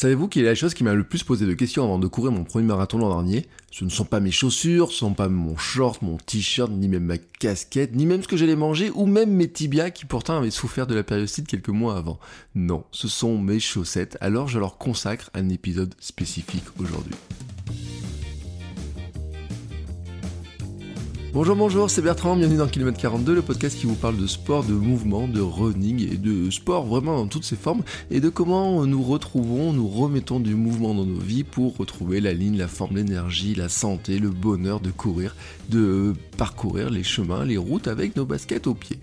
Savez-vous quelle est la chose qui m'a le plus posé de questions avant de courir mon premier marathon l'an dernier? Ce ne sont pas mes chaussures, ce ne sont pas mon short, mon t-shirt, ni même ma casquette, ni même ce que j'allais manger, ou même mes tibias qui pourtant avaient souffert de la périostite quelques mois avant. Non, ce sont mes chaussettes, alors je leur consacre un épisode spécifique aujourd'hui. Bonjour, bonjour, c'est Bertrand, bienvenue dans Kilomètre 42, le podcast qui vous parle de sport, de mouvement, de running et de sport vraiment dans toutes ses formes et de comment nous retrouvons, nous remettons du mouvement dans nos vies pour retrouver la ligne, la forme, l'énergie, la santé, le bonheur de courir, de parcourir les chemins, les routes avec nos baskets aux pieds.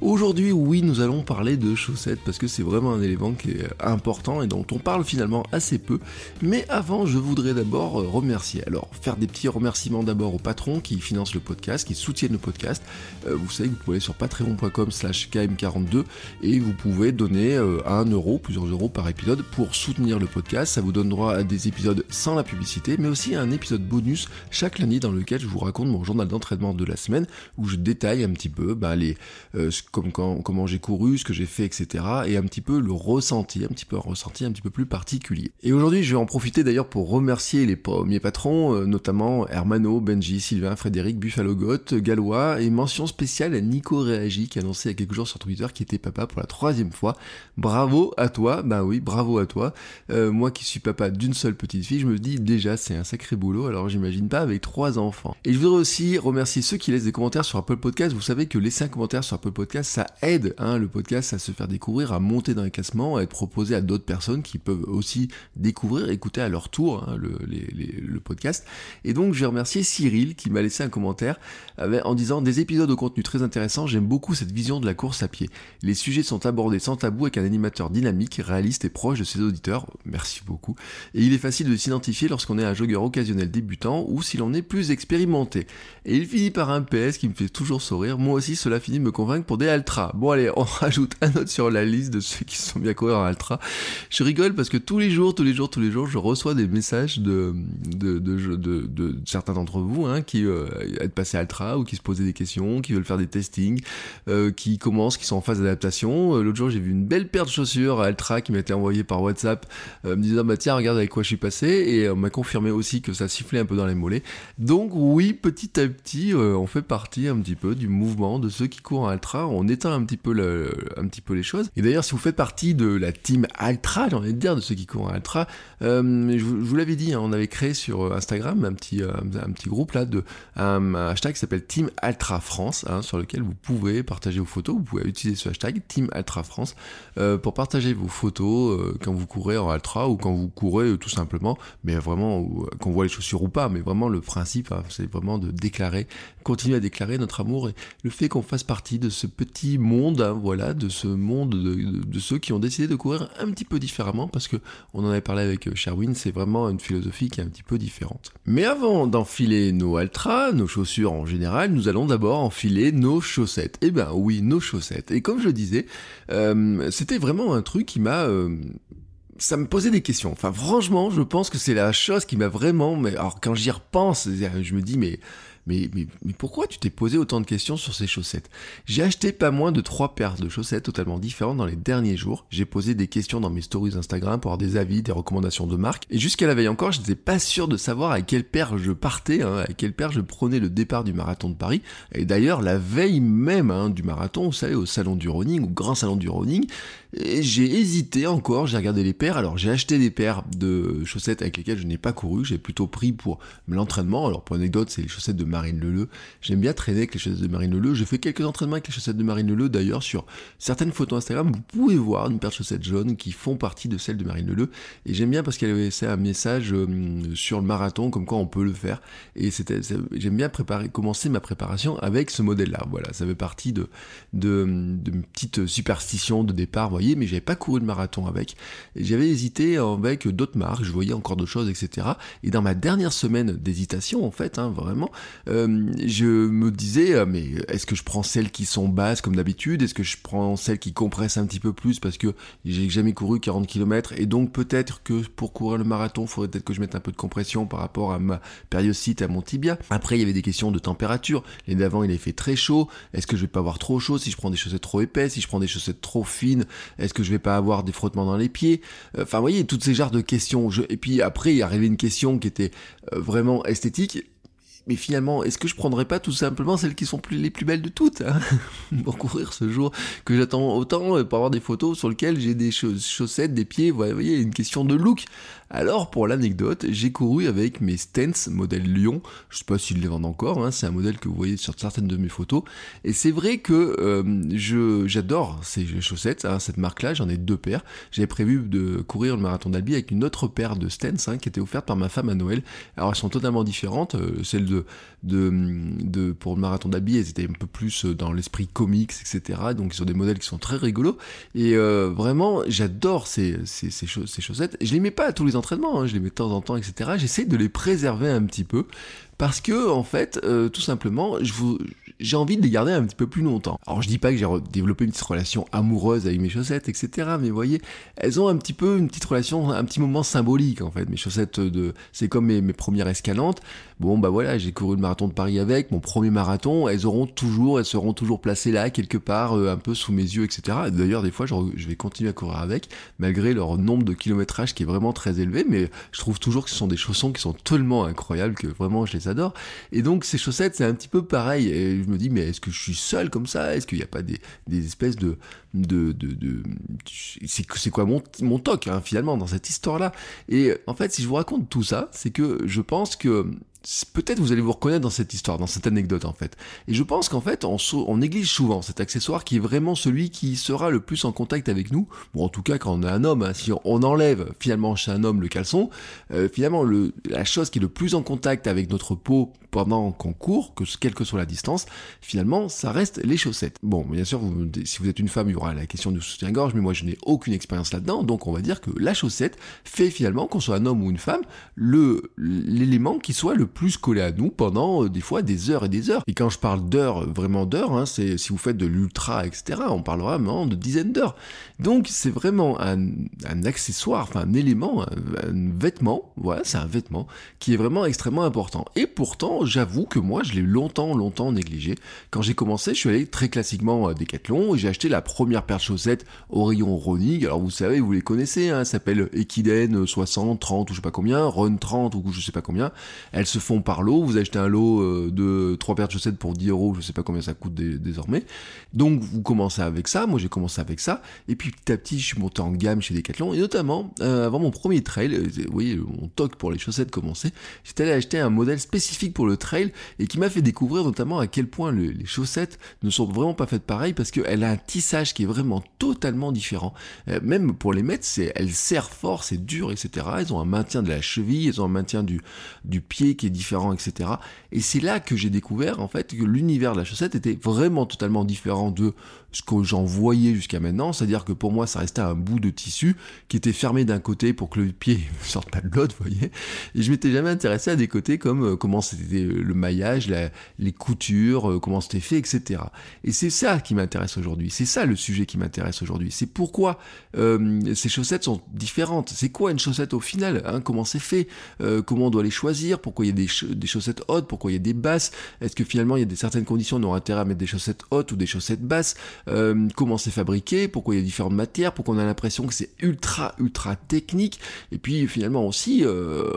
Aujourd'hui, oui, nous allons parler de chaussettes parce que c'est vraiment un élément qui est important et dont on parle finalement assez peu. Mais avant, je voudrais d'abord remercier. Alors, faire des petits remerciements d'abord aux patrons qui financent le podcast, qui soutiennent le podcast. Euh, vous savez que vous pouvez aller sur patreon.com slash km42 et vous pouvez donner euh, 1 euro, plusieurs euros par épisode pour soutenir le podcast. Ça vous donne droit à des épisodes sans la publicité, mais aussi à un épisode bonus chaque lundi dans lequel je vous raconte mon journal d'entraînement de la semaine où je détaille un petit peu bah, les, euh, comme quand, comment j'ai couru, ce que j'ai fait, etc. Et un petit peu le ressenti, un petit peu un ressenti un petit peu plus particulier. Et aujourd'hui, je vais en profiter d'ailleurs pour remercier les premiers patrons, euh, notamment Hermano, Benji, Sylvain, Frédéric, Buffalo Goth, Galois, et mention spéciale à Nico Réagi qui a annoncé il y a quelques jours sur Twitter qu'il était papa pour la troisième fois. Bravo à toi, bah oui, bravo à toi. Euh, moi qui suis papa d'une seule petite fille, je me dis déjà c'est un sacré boulot, alors j'imagine pas avec trois enfants. Et je voudrais aussi remercier ceux qui laissent des commentaires sur Apple Podcast. Vous savez que laisser un commentaire sur Apple Podcast, ça aide hein, le podcast à se faire découvrir, à monter dans les classements, à être proposé à d'autres personnes qui peuvent aussi découvrir, écouter à leur tour hein, le, les, les, le, podcast. Et donc je vais remercier Cyril qui m'a laissé un commentaire avec, en disant des épisodes au contenu très intéressant, j'aime beaucoup cette vision de la course à pied. Les sujets sont abordés sans tabou avec un animateur dynamique, réaliste et proche de ses auditeurs. Merci beaucoup. Et il est facile de s'identifier lorsqu'on est un joggeur occasionnel débutant ou si l'on est plus expérimenté. Et il finit par un PS qui me fait toujours sourire. Moi aussi, cela finit de me convaincre pour des ultras. Bon allez, on rajoute un autre sur la liste de ceux qui sont bien courir en ultra. Je rigole parce que tous les jours, tous les jours, tous les jours, je reçois des messages de, certains d'entre vous hein, qui euh, êtes passés à ultra ou qui se posaient des questions, qui veulent faire des testings, euh, qui commencent, qui sont en phase d'adaptation. Euh, L'autre jour, j'ai vu une belle paire de chaussures à ultra qui m'a été envoyée par WhatsApp, euh, me disant bah tiens, regarde avec quoi je suis passé, et on m'a confirmé aussi que ça sifflait un peu dans les mollets. Donc oui, petit petit, on fait partie un petit peu du mouvement de ceux qui courent en ultra. On éteint un petit peu les choses. Et d'ailleurs, si vous faites partie de la team ultra, j'ai envie de dire de ceux qui courent en ultra, euh, je, vous, l'avais dit, hein, on avait créé sur Instagram un petit, euh, petit groupe là de un, hashtag qui s'appelle Team Ultra France, hein, sur lequel vous pouvez partager vos photos. Vous pouvez utiliser ce hashtag Team Ultra France euh, pour partager vos photos euh, quand vous courez en ultra ou quand vous courez euh, tout simplement, mais vraiment qu'on voit les chaussures ou pas. Mais vraiment le principe, hein, c'est vraiment de déclarer, continuer à déclarer notre amour et le fait qu'on fasse partie de ce petit monde, hein, voilà, de ce monde de, ceux qui ont décidé de courir un petit peu différemment parce que on en avait parlé avec Sherwin, c'est vraiment une philosophie qui est un petit peu différente. Mais avant d'enfiler nos ultras, nos chaussures en général, nous allons d'abord enfiler nos chaussettes. Eh ben oui, nos chaussettes. Et comme je disais, euh, c'était vraiment un truc qui m'a euh, ça me posait des questions. Enfin, franchement, je pense que c'est la chose qui m'a vraiment. Mais alors, quand j'y repense, je me dis, mais mais, mais, pourquoi tu t'es posé autant de questions sur ces chaussettes? J'ai acheté pas moins de trois paires de chaussettes totalement différentes dans les derniers jours. J'ai posé des questions dans mes stories Instagram pour avoir des avis, des recommandations de marques. Et jusqu'à la veille encore, je n'étais pas sûr de savoir à quelle paire je partais, hein, à quelle paire je prenais le départ du marathon de Paris. Et d'ailleurs, la veille même hein, du marathon, vous savez, au salon du running, au grand salon du running, j'ai hésité encore, j'ai regardé les paires. Alors j'ai acheté des paires de chaussettes avec lesquelles je n'ai pas couru, j'ai plutôt pris pour l'entraînement. Alors pour anecdote, c'est les chaussettes de Marine Leleu. J'aime bien traîner avec les chaussettes de Marine Leleu. Je fais quelques entraînements avec les chaussettes de Marine Leleu. D'ailleurs, sur certaines photos Instagram, vous pouvez voir une paire de chaussettes jaunes qui font partie de celles de Marine Leleu. Et j'aime bien parce qu'elle avait laissé un message euh, sur le marathon, comme quoi on peut le faire. Et j'aime bien préparer, commencer ma préparation avec ce modèle-là. Voilà, ça fait partie de, de, de petites superstitions de départ mais j'avais pas couru le marathon avec. J'avais hésité avec d'autres marques, je voyais encore d'autres choses, etc. Et dans ma dernière semaine d'hésitation, en fait, hein, vraiment, euh, je me disais, euh, mais est-ce que je prends celles qui sont basses comme d'habitude? Est-ce que je prends celles qui compressent un petit peu plus parce que j'ai jamais couru 40 km et donc peut-être que pour courir le marathon, il faudrait peut-être que je mette un peu de compression par rapport à ma périostite, à mon tibia. Après, il y avait des questions de température. Les d'avant, il avait fait très chaud. Est-ce que je vais pas avoir trop chaud si je prends des chaussettes trop épaisses, si je prends des chaussettes trop fines Est-ce que je vais pas avoir des frottements dans les pieds? Enfin, vous voyez, toutes ces genres de questions. Et puis après, il y arrivé une question qui était euh, vraiment esthétique mais finalement, est-ce que je prendrais pas tout simplement celles qui sont plus, les plus belles de toutes hein, pour courir ce jour que j'attends autant pour avoir des photos sur lesquelles j'ai des chaussettes, des pieds, vous voyez, une question de look. Alors pour l'anecdote, j'ai couru avec mes Stents modèle Lyon. Je sais pas s'ils les vendent encore. Hein, c'est un modèle que vous voyez sur certaines de mes photos. Et c'est vrai que euh, j'adore ces chaussettes. Hein, cette marque-là, j'en ai deux paires. J'avais prévu de courir le marathon d'Albi avec une autre paire de Stents qui était offerte par ma femme à Noël. Alors elles sont totalement différentes. Euh, celle de, de, pour le marathon d'Albi, elles étaient un peu plus dans l'esprit comics, etc. Donc ils sont des modèles qui sont très rigolos. Et euh, vraiment, j'adore ces, ces, chaussettes. Je les mets pas à tous les entraînement, hein, je les mets de temps en temps, etc. J'essaie de les préserver un petit peu parce que en fait, euh, tout simplement, j'ai envie de les garder un petit peu plus longtemps. Alors je dis pas que j'ai développé une petite relation amoureuse avec mes chaussettes, etc. Mais vous voyez, elles ont un petit peu une petite relation, un petit moment symbolique en fait. Mes chaussettes de, c'est comme mes, premières escalantes. Bon bah voilà, j'ai couru le marathon de Paris avec mon premier marathon. Elles auront toujours, elles seront toujours placées là quelque part, euh, un peu sous mes yeux, etc. D'ailleurs des fois, je, je vais continuer à courir avec, malgré leur nombre de kilométrage qui est vraiment très élevé. Mais je trouve toujours que ce sont des chaussons qui sont tellement incroyables que vraiment je les adore. Et donc ces chaussettes, c'est un petit peu pareil. Me dis, mais est-ce que je suis seul comme ça? Est-ce qu'il n'y a pas des, espèces de... de, de, c'est quoi mon, mon toc, hein, finalement, dans cette histoire-là? Et en fait, si je vous raconte tout ça, c'est que je pense que peut-être vous allez vous reconnaître dans cette histoire, dans cette anecdote en fait. Et je pense qu'en fait, on, néglige souvent cet accessoire qui est vraiment celui qui sera le plus en contact avec nous. Bon, en tout cas, quand on est un homme, hein, si on enlève finalement chez un homme le caleçon, euh, finalement, le, la chose qui est le plus en contact avec notre peau pendant qu'on court, que quelle que soit la distance, finalement, ça reste les chaussettes. Bon, bien sûr, si vous êtes une femme, il y aura la question du soutien-gorge, mais moi, je n'ai aucune expérience là-dedans, donc on va dire que la chaussette fait finalement, qu'on soit un homme ou une femme, l'élément qui soit le plus collé à nous pendant euh, des fois des heures et des heures. Et quand je parle d'heures, vraiment d'heures, hein, c'est si vous faites de l'ultra, etc., on parlera vraiment de dizaines d'heures. Donc c'est vraiment un, un, accessoire, enfin un élément, un vêtement, voilà, c'est un vêtement qui est vraiment extrêmement important. Et pourtant, j'avoue que moi, je l'ai longtemps, longtemps négligé. Quand j'ai commencé, je suis allé très classiquement à Decathlon et j'ai acheté la première paire de chaussettes au rayon Ronig. Alors vous savez, vous les connaissez, hein, s'appelle Equiden 60, 30 ou je sais pas combien, Run 30 ou je sais pas combien. Elles se font par lot. Vous achetez un lot euh, de trois paires de chaussettes pour 10 euros, je sais pas combien ça coûte désormais. Donc vous commencez avec ça. Moi, j'ai commencé avec ça. Et puis petit à petit, je suis monté en gamme chez Decathlon et notamment euh, avant mon premier trail, euh, vous voyez, mon toc pour les chaussettes commençait. J'étais allé acheter un modèle spécifique pour le trail et qui m'a fait découvrir notamment à quel point les chaussettes ne sont vraiment pas faites pareil parce qu'elle a un tissage qui est vraiment totalement différent. Euh, même pour les mettre, c'est, elles serrent fort, c'est dur, etc. Elles ont un maintien de la cheville, elles ont un maintien du, pied qui est différent, etc. Et c'est là que j'ai découvert en fait que l'univers de la chaussette était vraiment totalement différent de ce que j'en voyais jusqu'à maintenant, c'est-à-dire que pour moi ça restait un bout de tissu qui était fermé d'un côté pour que le pied ne sorte pas de l'autre, vous voyez. Et je m'étais jamais intéressé à des côtés comme euh, comment c'était le maillage, les coutures, euh, comment c'était fait, etc. Et c'est ça qui m'intéresse aujourd'hui. C'est ça le sujet qui m'intéresse aujourd'hui. C'est pourquoi euh, ces chaussettes sont différentes. C'est quoi une chaussette au final hein? Comment c'est fait? Euh, Comment on doit les choisir? Pourquoi il y a des, des, chaussettes hautes? Pourquoi il y a des basses? Est-ce que finalement il y a des certaines conditions on aura intérêt à mettre des chaussettes hautes ou des chaussettes basses? Comment c'est fabriqué? Pourquoi il y a différentes matières? Pourquoi on a l'impression que c'est ultra ultra technique? Et puis finalement aussi,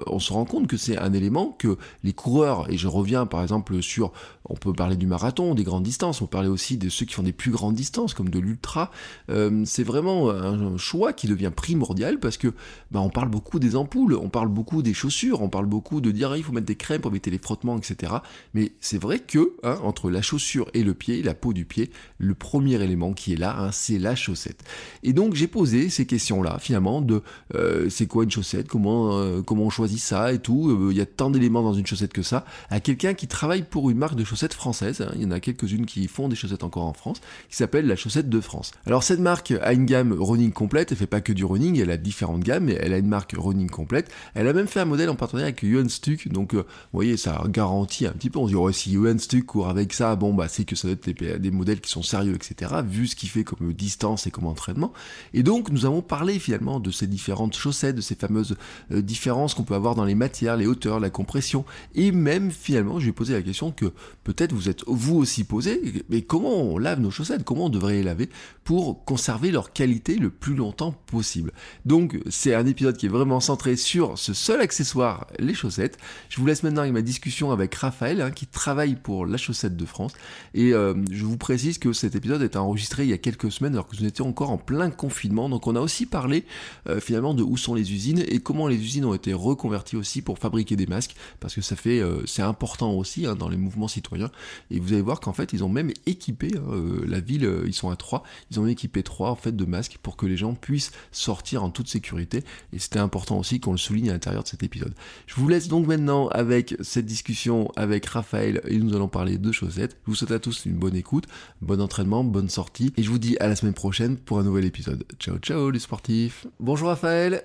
on se rend compte que c'est un élément que les coureurs et je reviens par exemple sur, on peut parler du marathon, des grandes distances, on parler aussi de ceux qui font des plus grandes distances, comme de l'ultra. Euh, c'est vraiment un choix qui devient primordial parce que bah, on parle beaucoup des ampoules, on parle beaucoup des chaussures, on parle beaucoup de dire il faut mettre des crèmes pour éviter les frottements, etc. Mais c'est vrai que hein, entre la chaussure et le pied, la peau du pied, le premier élément qui est là, hein, c'est la chaussette. Et donc j'ai posé ces questions-là finalement de euh, c'est quoi une chaussette, comment euh, comment on choisit ça et tout? Il y a tant d'éléments dans une chaussette que ça. À quelqu'un qui travaille pour une marque de chaussettes française. hein. Il y en a quelques-unes qui font des chaussettes encore en France, qui s'appelle la chaussette de France. Alors cette marque a une gamme running complète, elle fait pas que du running, elle a différentes gammes, mais elle a une marque running complète. Elle a même fait un modèle en partenariat avec Yuan Stuck, donc euh, vous voyez, ça garantit un petit peu. On se dit, ouais, si Yuan Stuck court avec ça, bon, bah c'est que ça doit être des, des modèles qui sont sérieux, etc., vu ce qu'il fait comme distance et comme entraînement. Et donc, nous avons parlé finalement de ces différentes chaussettes, de ces fameuses euh, différences qu'on peut avoir dans les matières, les hauteurs, la compression, et même finalement, je lui ai posé la question que peut-être vous êtes vous aussi posé, mais comment on lave nos chaussettes, comment on devrait les laver pour conserver leur qualité le plus longtemps possible? Donc, c'est un épisode qui est vraiment centré sur ce seul accessoire, les chaussettes. Je vous laisse maintenant avec ma discussion avec Raphaël, hein, qui travaille pour la chaussette de France, et euh, je vous précise que cet épisode est enregistré il y a quelques semaines alors que nous étions encore en plein confinement. Donc on a aussi parlé euh, finalement de où sont les usines et comment les usines ont été reconverties aussi pour fabriquer des masques parce que ça fait euh, important aussi hein, dans les mouvements citoyens. Et vous allez voir qu'en fait ils ont même équipé hein, euh, la ville, euh, ils sont à Troyes, ils ont équipé Troyes en fait de masques pour que les gens puissent sortir en toute sécurité. Et c'était important aussi qu'on le souligne à l'intérieur de cet épisode. Je vous laisse donc maintenant avec cette discussion avec Raphaël et nous allons parler de chaussettes. Je vous souhaite à tous une bonne écoute, bon entraînement, bonne sortie et je vous dis à la semaine prochaine pour un nouvel épisode. Ciao ciao les sportifs. Bonjour Raphaël,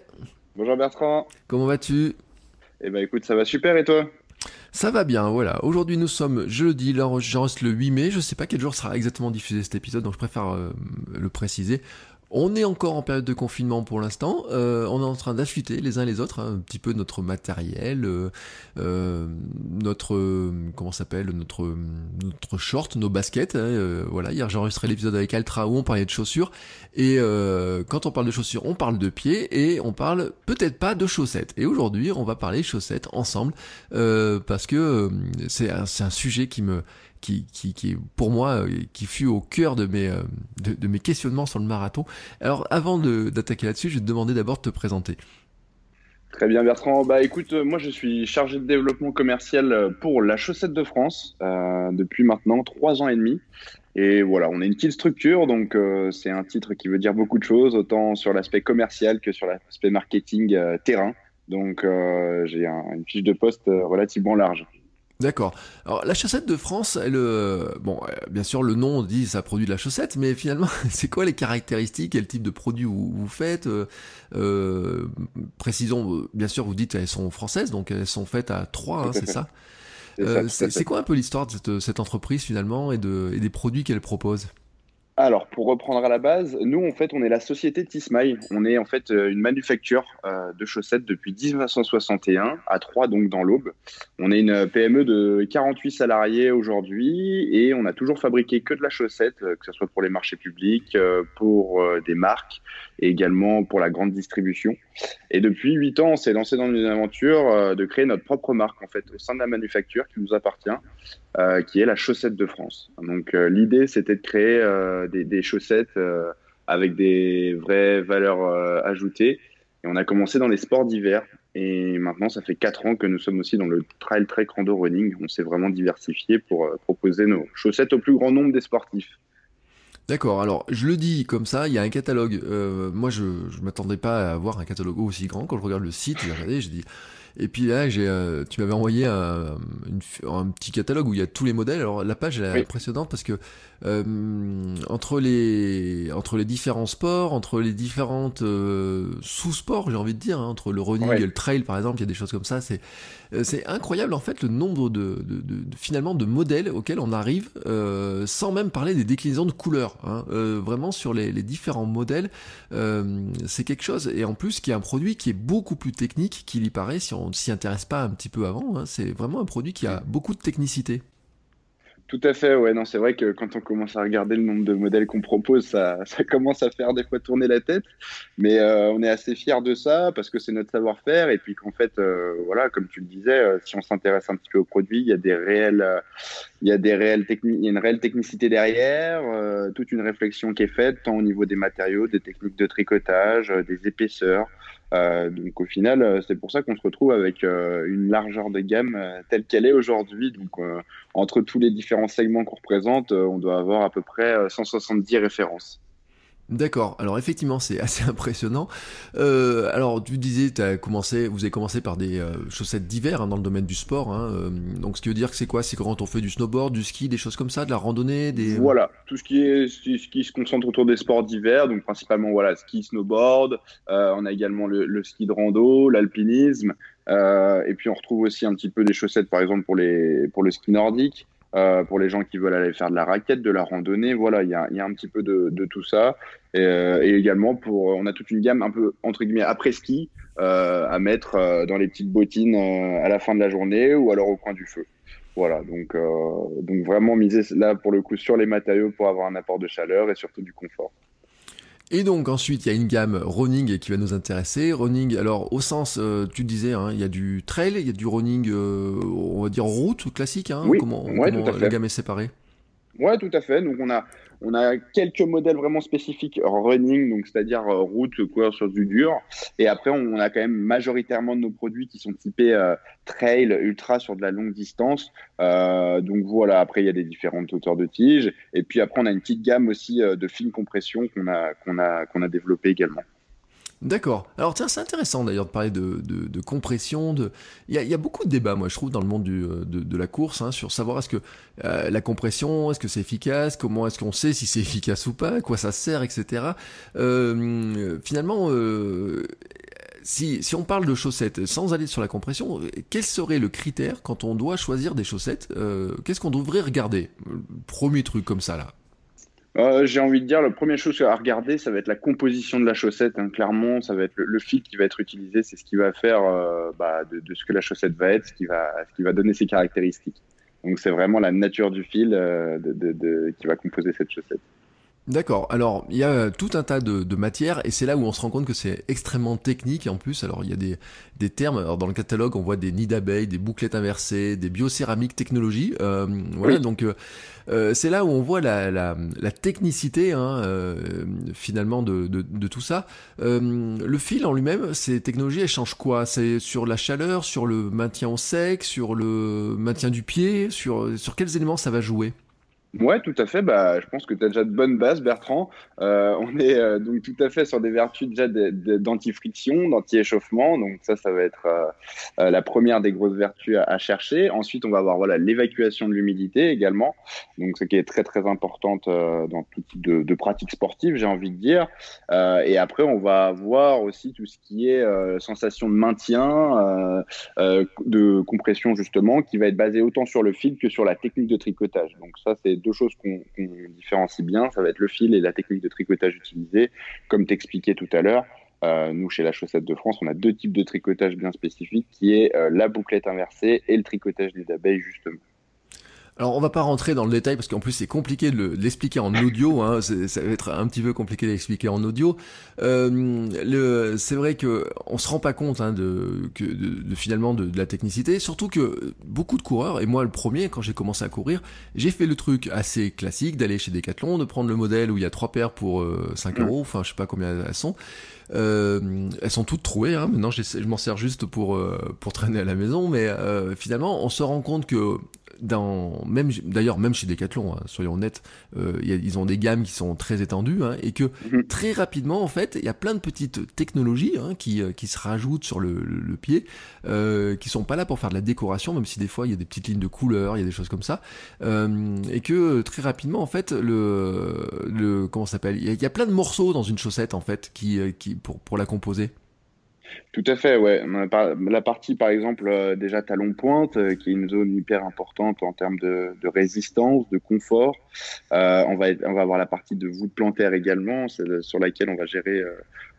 Bonjour Bertrand. comment vas-tu? Eh ben écoute, ça va super et toi? Ça va bien, voilà. Aujourd'hui nous sommes jeudi, là j'enregistre le 8 mai, je sais pas quel jour sera exactement diffusé cet épisode, donc je préfère euh, le préciser. On est encore en période de confinement pour l'instant. Euh, on est en train d'affûter les uns les autres hein, un petit peu notre matériel, euh, euh, notre euh, comment s'appelle notre notre short, nos baskets. hein, euh, voilà. Hier j'ai l'épisode avec Altra où on parlait de chaussures et quand on parle de chaussures, on parle de pieds et on parle peut-être pas de chaussettes. Et aujourd'hui, on va parler chaussettes ensemble parce que c'est un sujet qui me qui, qui, qui pour moi euh, qui fut au cœur de mes euh, de, mes questionnements sur le marathon. Alors avant d'attaquer là-dessus, je vais te demander d'abord de te présenter. Très bien Bertrand. Bah écoute, euh, moi je suis chargé de développement commercial pour la Chaussette de France depuis maintenant trois ans et demi. Et voilà, on est une petite structure, donc c'est un titre qui veut dire beaucoup de choses, autant sur l'aspect commercial que sur l'aspect marketing terrain. Donc j'ai un- une fiche de poste relativement large. D'accord. Alors la chaussette de France, elle, euh, bon, euh, bien sûr le nom dit ça produit de la chaussette, mais finalement c'est quoi les caractéristiques, quel type de produit vous, vous faites? Euh, Précisons, bien sûr vous dites elles sont françaises, donc elles sont faites à Troyes, hein, c'est ça? C'est quoi un peu l'histoire de cette, cette entreprise finalement et, de, et des produits qu'elle propose? Alors, pour reprendre à la base, nous, en fait, on est la société Tismail. On est en fait euh, une manufacture euh, de chaussettes depuis 1961, à Troyes, donc dans l'Aube. On est une PME de 48 salariés aujourd'hui et on a toujours fabriqué que de la chaussette, euh, que ce soit pour les marchés publics, euh, pour euh, des marques et également pour la grande distribution. Et depuis 8 ans, on s'est lancé dans une aventure euh, de créer notre propre marque, en fait, au sein de la manufacture qui nous appartient euh, qui est la chaussette de France. Donc euh, l'idée, c'était de créer euh, des, chaussettes avec des vraies valeurs ajoutées. Et on a commencé dans les sports d'hiver. Et maintenant, ça fait quatre ans que nous sommes aussi dans le trail trek rando running. On s'est vraiment diversifié pour proposer nos chaussettes au plus grand nombre des sportifs. D'accord, alors je le dis comme ça, il y a un catalogue. Moi je ne m'attendais pas à avoir un catalogue aussi grand. Quand je regarde le site, j'ai regardé, j'ai dit. Et puis là, j'ai, euh, tu m'avais envoyé un, une f- un petit catalogue où il y a tous les modèles. Alors la page elle est Oui. impressionnante parce que euh, entre les entre les différents sports, entre les différentes euh, sous-sports, j'ai envie de dire, hein, entre le running Ouais. et le trail par exemple, il y a des choses comme ça. C'est euh, c'est incroyable en fait le nombre de, de, de- de- finalement de modèles auxquels on arrive euh, sans même parler des déclinaisons de couleurs. hein. Euh, vraiment sur les, les différents modèles, euh, c'est quelque chose et en plus qui est un produit qui est beaucoup plus technique qu'il y paraît si on s'y intéresse pas un petit peu avant. hein. C'est vraiment un produit qui a beaucoup de technicité. Tout à fait, ouais, non, c'est vrai que quand on commence à regarder le nombre de modèles qu'on propose, ça, ça commence à faire des fois tourner la tête. Mais euh, on est assez fiers de ça parce que c'est notre savoir-faire. Et puis qu'en fait, euh, voilà, comme tu le disais, euh, si on s'intéresse un petit peu au produit, il y a des réels, il y a des réelles il y a une réelle technicité derrière, toute une réflexion qui est faite, tant au niveau des matériaux, des techniques de tricotage, des épaisseurs. Euh, donc au final, euh, c'est pour ça qu'on se retrouve avec euh, une largeur de gamme euh, telle qu'elle est aujourd'hui. Donc euh, entre tous les différents segments qu'on représente, euh, on doit avoir à peu près euh, 170 références. D'accord. Alors effectivement, c'est assez impressionnant. Euh, alors tu disais, as commencé, vous avez commencé par des euh, chaussettes d'hiver hein, dans le domaine du sport. Hein, euh, donc ce qui veut dire que c'est quoi? C'est quand on fait du snowboard, du ski, des choses comme ça, de la randonnée, des. Voilà, tout ce qui est ce qui se concentre autour des sports d'hiver, donc principalement voilà ski, snowboard. on a également le, le ski de rando, l'alpinisme, et puis on retrouve aussi un petit peu des chaussettes, par exemple pour les pour le ski nordique. Euh, pour les gens qui veulent aller faire de la raquette, de la randonnée. Voilà, il y a, un petit peu de, tout ça. Et, euh, également, on a toute une gamme un peu, entre guillemets, après-ski euh, à mettre dans les petites bottines à la fin de la journée ou alors au coin du feu. Voilà, donc vraiment miser là pour le coup sur les matériaux pour avoir un apport de chaleur et surtout du confort. Et donc ensuite, il y a une gamme running qui va nous intéresser. Running, alors au sens, euh, tu disais, hein, il y a du trail, il y a du running, euh, on va dire route classique. Hein, oui, comment, ouais, comment la gamme est séparée? Ouais, tout à fait. Donc on a on a quelques modèles vraiment spécifiques running, donc c'est-à-dire euh, route, courir sur du dur. Et après, on a quand même majoritairement de nos produits qui sont typés euh, trail, ultra sur de la longue distance. Euh, donc voilà. Après, il y a des différentes hauteurs de tige. Et puis après, on a une petite gamme aussi de fines compression qu'on a qu'on a qu'on a développé également. D'accord. Alors tiens, c'est intéressant d'ailleurs de parler de, compression. Il, y a, beaucoup de débats, moi je trouve, dans le monde du, de, la course, hein, sur savoir est-ce que euh, la compression, est-ce que c'est efficace, comment est-ce qu'on sait si c'est efficace ou pas, à quoi ça sert, etc. Euh, finalement, euh, si, si on parle de chaussettes, sans aller sur la compression, quel serait le critère quand on doit choisir des chaussettes euh, Qu'est-ce qu'on devrait regarder? Premier truc comme ça là. Euh, J'ai envie de dire, la première chose à regarder, ça va être la composition de la chaussette. Hein. Clairement, ça va être le, le, fil qui va être utilisé. C'est ce qui va faire euh, bah, de, de, ce que la chaussette va être, ce qui va, ce qui va donner ses caractéristiques. Donc, c'est vraiment la nature du fil euh, de, de, qui va composer cette chaussette. D'accord. Alors, il y a tout un tas de, de matières et c'est là où on se rend compte que c'est extrêmement technique. En plus, alors il y a des, des termes. Alors, dans le catalogue, on voit des nids d'abeilles, des bouclettes inversées, des biocéramiques technologies. Euh, voilà. Oui. Donc, euh, c'est là où on voit la, la, la technicité hein, euh, finalement de, de, de, tout ça. Euh, le fil en lui-même, ces technologies, elles changent quoi? C'est sur la chaleur, sur le maintien au sec, sur le maintien du pied, sur sur quels éléments ça va jouer? Ouais, tout à fait. Bah, je pense que tu as déjà de bonnes bases, Bertrand. Euh, on est euh, donc tout à fait sur des vertus déjà d'anti-friction, d'anti-échauffement. Donc ça, ça va être euh, la première des grosses vertus à, chercher. Ensuite, on va avoir voilà l'évacuation de l'humidité également. Donc ce qui est très très importante dans tout type de, de pratique sportive, j'ai envie de dire. Et après, on va avoir aussi tout ce qui est sensation de maintien, de compression justement, qui va être basé autant sur le fil que sur la technique de tricotage. Donc ça, c'est deux choses qu'on qu différencie bien, ça va être le fil et la technique de tricotage utilisée. Comme t'expliquais tout à l'heure, euh, nous, chez la Chaussette de France, on a deux types de tricotage bien spécifiques, qui est euh, la bouclette inversée et le tricotage des abeilles, justement. Alors on va pas rentrer dans le détail parce qu'en plus c'est compliqué de l'expliquer en audio, hein, ça va être un petit peu compliqué d'expliquer en audio. Euh, c'est vrai que on se rend pas compte hein, de, que, de, de, finalement de, de, la technicité, surtout que beaucoup de coureurs et moi le premier quand j'ai commencé à courir, j'ai fait le truc assez classique d'aller chez Decathlon, de prendre le modèle où il y a trois paires pour euh, 5 euros, enfin je sais pas combien elles sont. Euh, elles sont toutes trouées. Hein. Maintenant, je m'en sers juste pour euh, pour traîner à la maison, mais euh, finalement, on se rend compte que dans même d'ailleurs même chez Decathlon, hein, soyons honnêtes, euh, y a, ils ont des gammes qui sont très étendues hein, et que mmh. très rapidement en fait, il y a plein de petites technologies hein, qui qui se rajoutent sur le, le, le pied, euh, qui sont pas là pour faire de la décoration, même si des fois il y a des petites lignes de couleurs, il y a des choses comme ça, euh, et que très rapidement en fait le le comment s'appelle, il y, y, a plein de morceaux dans une chaussette en fait qui qui pour pour la composer. Tout à fait, ouais. La partie, par exemple, euh, déjà talon pointe, euh, qui est une zone hyper importante en termes de, de résistance, de confort. Euh, on, va, on va avoir la partie de voûte plantaire également, sur laquelle on va gérer euh,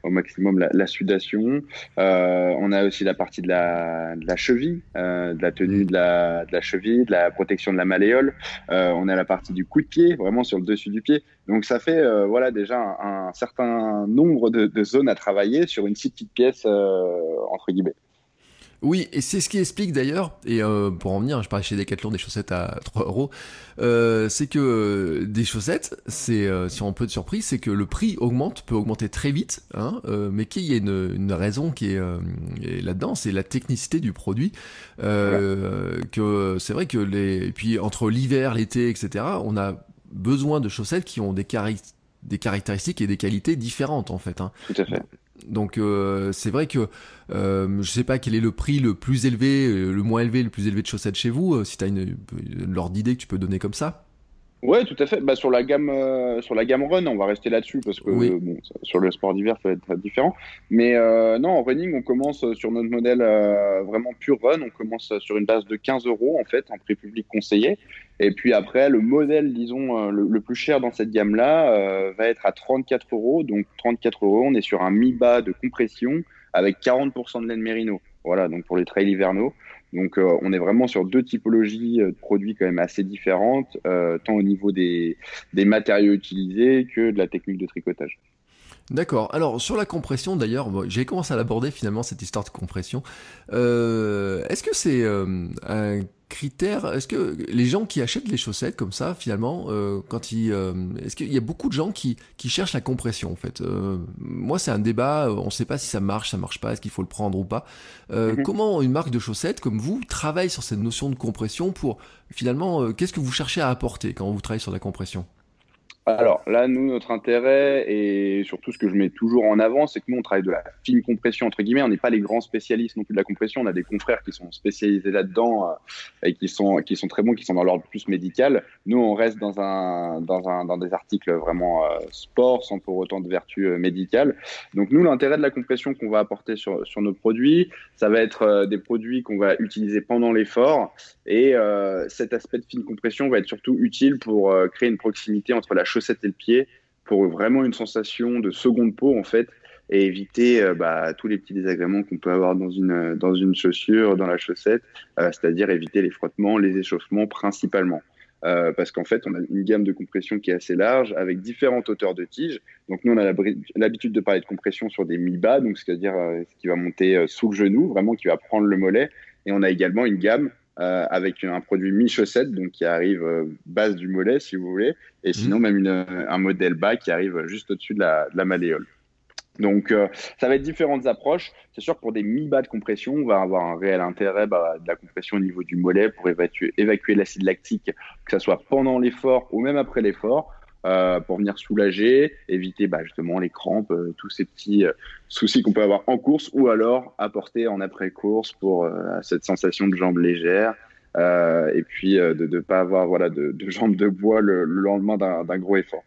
au maximum la, la sudation. Euh, on a aussi la partie de la, de la cheville, euh, de la tenue de la, de la cheville, de la protection de la malléole. Euh, on a la partie du coup de pied, vraiment sur le dessus du pied. Donc ça fait euh, voilà déjà un, un certain nombre de, de, zones à travailler sur une si petite pièce entre guillemets. Oui, et c'est ce qui explique d'ailleurs, et euh, pour en venir, je parlais chez Decathlon des chaussettes à 3 euros, euh, c'est que des chaussettes, c'est euh, si on peut être surpris, c'est que le prix augmente, peut augmenter très vite, hein, euh, mais qu'il y a une, une, raison qui est, euh, est là-dedans, c'est la technicité du produit. Euh, voilà. Que c'est vrai que les, et puis entre l'hiver, l'été, etc., on a besoin de chaussettes qui ont des caractéristiques des caractéristiques et des qualités différentes en fait. Hein. Tout à fait. Donc euh, c'est vrai que euh, je sais pas quel est le prix le plus élevé, euh, le moins élevé, le plus élevé de chaussettes chez vous. Euh, si tu une, une d'idée que tu peux donner comme ça. Ouais, tout à fait. Bah, sur la gamme, euh, sur la gamme run, on va rester là-dessus parce que Oui. euh, bon, ça- sur le sport d'hiver, ça va être différent. Mais euh, non, en running, on commence sur notre modèle euh, vraiment pur run. On commence sur une base de 15 euros en fait, en prix public conseillé. Et puis après, le modèle, disons, euh, le, le plus cher dans cette gamme-là euh, va être à 34 euros. Donc 34 euros, on est sur un mi-bas de compression avec 40% de laine mérino. Voilà, donc pour les trails hivernaux. Donc euh, on est vraiment sur deux typologies euh, de produits quand même assez différentes, euh, tant au niveau des, matériaux utilisés que de la technique de tricotage. D'accord. Alors sur la compression d'ailleurs, j'ai commencé à l'aborder finalement cette histoire de compression. Est-ce que c'est critère Est-ce que les gens qui achètent les chaussettes comme ça finalement, euh, quand ils, euh, est-ce qu'il y a beaucoup de gens qui, qui cherchent la compression en fait Euh, Moi c'est un débat. euh, On ne sait pas si ça marche, ça marche pas. Est-ce qu'il faut le prendre ou pas Euh, Mhm. Comment une marque de chaussettes comme vous travaille sur cette notion de compression pour finalement qu'est-ce que vous cherchez à apporter quand vous travaillez sur la compression? Alors là, nous, notre intérêt et surtout ce que je mets toujours en avant, c'est que nous, on travaille de la fine compression, entre guillemets. On n'est pas les grands spécialistes non plus de la compression. On a des confrères qui sont spécialisés là-dedans euh, et qui sont, qui sont très bons, qui sont dans l'ordre plus médical. Nous, on reste dans, un, dans, un, dans des articles vraiment euh, sport, sans pour autant de vertu euh, médicale. Donc nous, l'intérêt de la compression qu'on va apporter sur, sur nos produits, ça va être euh, des produits qu'on va utiliser pendant l'effort. Et euh, cet aspect de fine compression va être surtout utile pour créer une proximité entre la chaussette et le pied, pour vraiment une sensation de seconde peau en fait, et éviter euh, bah, tous les petits désagréments qu'on peut avoir dans une dans une chaussure, dans la chaussette, euh, c'est-à-dire éviter les frottements, les échauffements principalement. Euh, parce qu'en fait, on a une gamme de compression qui est assez large, avec différentes hauteurs de tige. Donc nous, on a l'habitude de parler de compression sur des mi-bas, donc c'est-à-dire euh, ce qui va monter euh, sous le genou, vraiment qui va prendre le mollet. Et on a également une gamme euh, avec un produit mi-chaussette, donc qui arrive euh, base du mollet, si vous voulez, et sinon même une, euh, un modèle bas qui arrive juste au-dessus de la, de la malléole. Donc, euh, ça va être différentes approches. C'est sûr que pour des mi-bas de compression, on va avoir un réel intérêt bah, de la compression au niveau du mollet pour évacuer, évacuer l'acide lactique, que ce soit pendant l'effort ou même après l'effort, euh, pour venir soulager, éviter bah, justement les crampes, euh, tous ces petits euh, soucis qu'on peut avoir en course, ou alors apporter en après-course pour euh, cette sensation de jambes légères. euh, et puis euh, de ne pas avoir voilà, de, de jambes de bois le, le lendemain d'un d'un gros effort.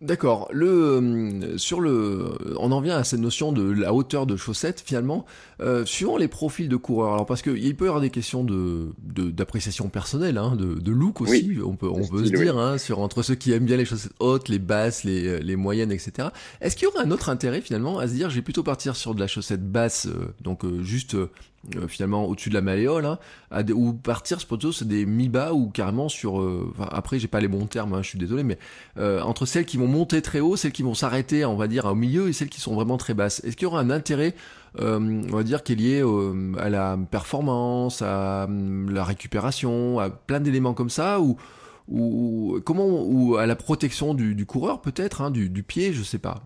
D'accord. Le euh, sur le, on en vient à cette notion de la hauteur de chaussettes finalement, euh, suivant les profils de coureurs. Alors parce que il peut y avoir des questions de de- d'appréciation personnelle, hein, de, de look aussi. On peut on peut se dire hein, sur entre ceux qui aiment bien les chaussettes hautes, les basses, les les moyennes, etc. Est-ce qu'il y aurait un autre intérêt finalement à se dire, je vais plutôt partir sur de la chaussette basse, euh, donc euh, juste euh, finalement au-dessus de la malléole, hein, à des- ou partir plutôt sur des mi-bas ou carrément sur. euh, enfin, après, j'ai pas les bons termes, hein, je suis désolé, mais euh, entre celles qui vont monter très haut, celles qui vont s'arrêter, on va dire, au milieu, et celles qui sont vraiment très basses. Est-ce qu'il y aura un intérêt, euh, on va dire, qui est lié euh, à la performance, à hum, la récupération, à plein d'éléments comme ça, ou ou comment ou à la protection du, du coureur peut-être, hein, du, du pied, je sais pas.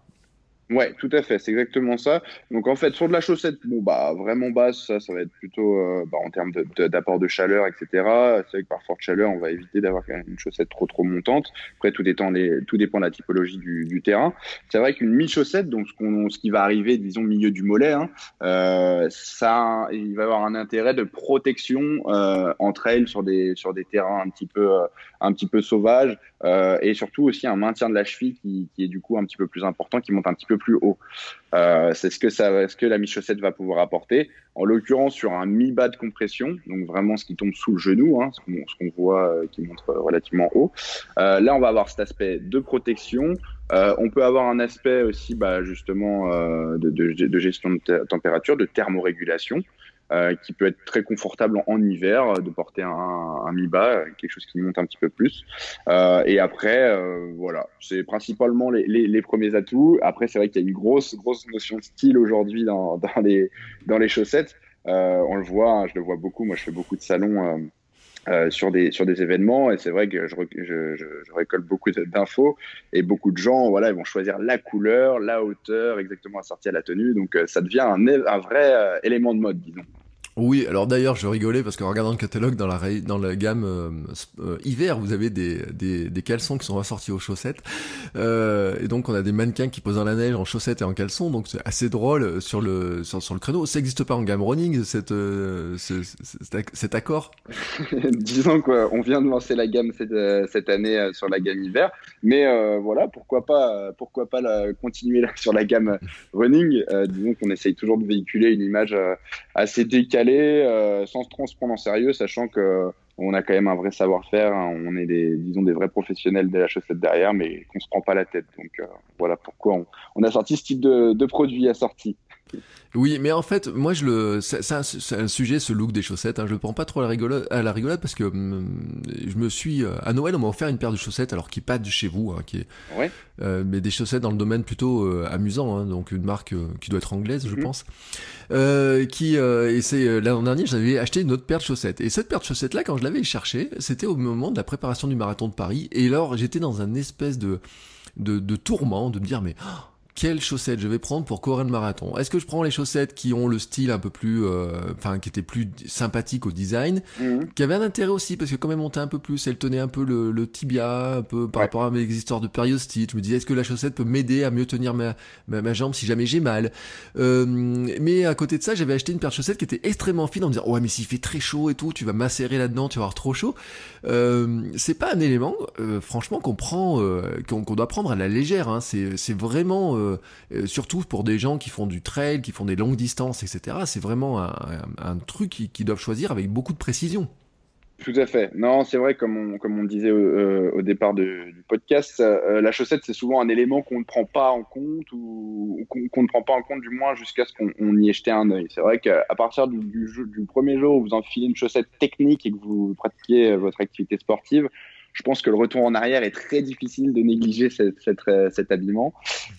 Ouais, tout à fait, c'est exactement ça. Donc en fait, sur de la chaussette, bon bah vraiment basse, ça, ça va être plutôt euh, bah, en termes d'apport de, chaleur, etc. C'est vrai que par forte chaleur, on va éviter d'avoir une chaussette trop trop montante. Après, tout dépend tout dépend de la typologie du, du terrain. C'est vrai qu'une mi-chaussette, donc ce, qu'on, ce qui va arriver, disons milieu du mollet, hein, euh, ça, il va avoir un intérêt de protection euh, entre elles sur des sur des terrains un petit peu euh, un petit peu sauvages euh, et surtout aussi un maintien de la cheville qui, est du coup un petit peu plus important, qui monte un petit peu plus haut. Euh, c'est ce que ça, ce que la mi-chaussette va pouvoir apporter. En l'occurrence, sur un mi-bas de compression, donc vraiment ce qui tombe sous le genou, hein, ce qu'on voit euh, qui monte relativement haut. Là, on va avoir cet aspect de protection. On peut avoir un aspect aussi, bah, justement, de, gestion de te- température, de thermorégulation. Euh, qui peut être très confortable en, en hiver, euh, de porter un, un mi-bas, euh, quelque chose qui monte un petit peu plus. Euh, et après, euh, voilà, c'est principalement les, les, les premiers atouts. Après, c'est vrai qu'il y a une grosse, grosse notion de style aujourd'hui dans, dans, les, dans les chaussettes. Euh, on le voit, hein, je le vois beaucoup. Moi, je fais beaucoup de salons. Euh, sur des sur des événements. Et c'est vrai que je, je, récolte beaucoup d'infos. Et beaucoup de gens voilà ils vont choisir la couleur la hauteur exactement assortie à la tenue. Donc euh, ça devient un vrai euh, élément de mode disons Oui, alors d'ailleurs, je rigolais parce qu'en regardant le catalogue dans la, gamme euh, euh, hiver, vous avez des, caleçons qui sont assortis aux chaussettes. Euh, et donc, on a des mannequins qui posent dans la neige en chaussettes et en caleçons. Donc, c'est assez drôle sur le, sur, créneau. Ça n'existe pas en gamme running, cet accord? Disons qu'on vient de lancer la gamme cette, cette année sur la gamme hiver. Mais voilà, pourquoi pas, pourquoi pas la, continuer sur la gamme running? Disons qu'on essaye toujours de véhiculer une image assez décalée euh, sans se transprendre en sérieux, sachant que on a quand même un vrai savoir-faire, hein. on est des, disons, des vrais professionnels de la chaussette derrière, mais qu'on se prend pas la tête. Donc euh, voilà pourquoi on, a sorti ce type de, de produit assorti. Oui, mais en fait, moi, je le, c'est un, un, sujet, ce look des chaussettes. Hein, je le prends pas trop à la rigolade, à la rigolade parce que hum, je me suis euh, à Noël, on m'a offert une paire de chaussettes, alors qui est pas de chez vous, hein, qui est, ouais. euh, mais des chaussettes dans le domaine plutôt euh, amusant, hein, donc une marque euh, qui doit être anglaise, je mhm. pense. qui et c'est l'an dernier, j'avais acheté une autre paire de chaussettes. Et cette paire de chaussettes là, quand je l'avais cherchée, c'était au moment de la préparation du marathon de Paris. Et alors, j'étais dans un espèce de de, de tourment de me dire mais oh, quelles chaussettes je vais prendre pour courir le marathon? Est-ce que je prends les chaussettes qui ont le style un peu plus, euh, enfin, qui étaient plus sympathiques au design, mhm. qui avaient un intérêt aussi parce que quand même montait un peu plus, elle tenait un peu le, tibia, un peu par rapport à mes histoires de périostite. Je me disais, est-ce que la chaussette peut m'aider à mieux tenir ma, ma, jambe si jamais j'ai mal? Euh, Mais à côté de ça, j'avais acheté une paire de chaussettes qui était extrêmement fine en me disant, ouais, mais s'il fait très chaud et tout, tu vas macérer là-dedans, tu vas avoir trop chaud. Euh, c'est pas un élément, euh, franchement, qu'on prend, qu'on doit prendre à la légère. Hein. C'est vraiment euh, surtout pour des gens qui font du trail, qui font des longues distances, etc. C'est vraiment un, truc qu'ils doivent choisir avec beaucoup de précision. Tout à fait. Non, c'est vrai, comme on, comme on disait euh, au départ du podcast, euh, la chaussette, c'est souvent un élément qu'on ne prend pas en compte ou, qu'on ne prend pas en compte du moins jusqu'à ce qu'on y ait jeté un œil. C'est vrai qu'à partir du, du, du, premier jour où vous enfilez une chaussette technique et que vous pratiquez votre activité sportive, je pense que le retour en arrière est très difficile de négliger euh, cet habillement.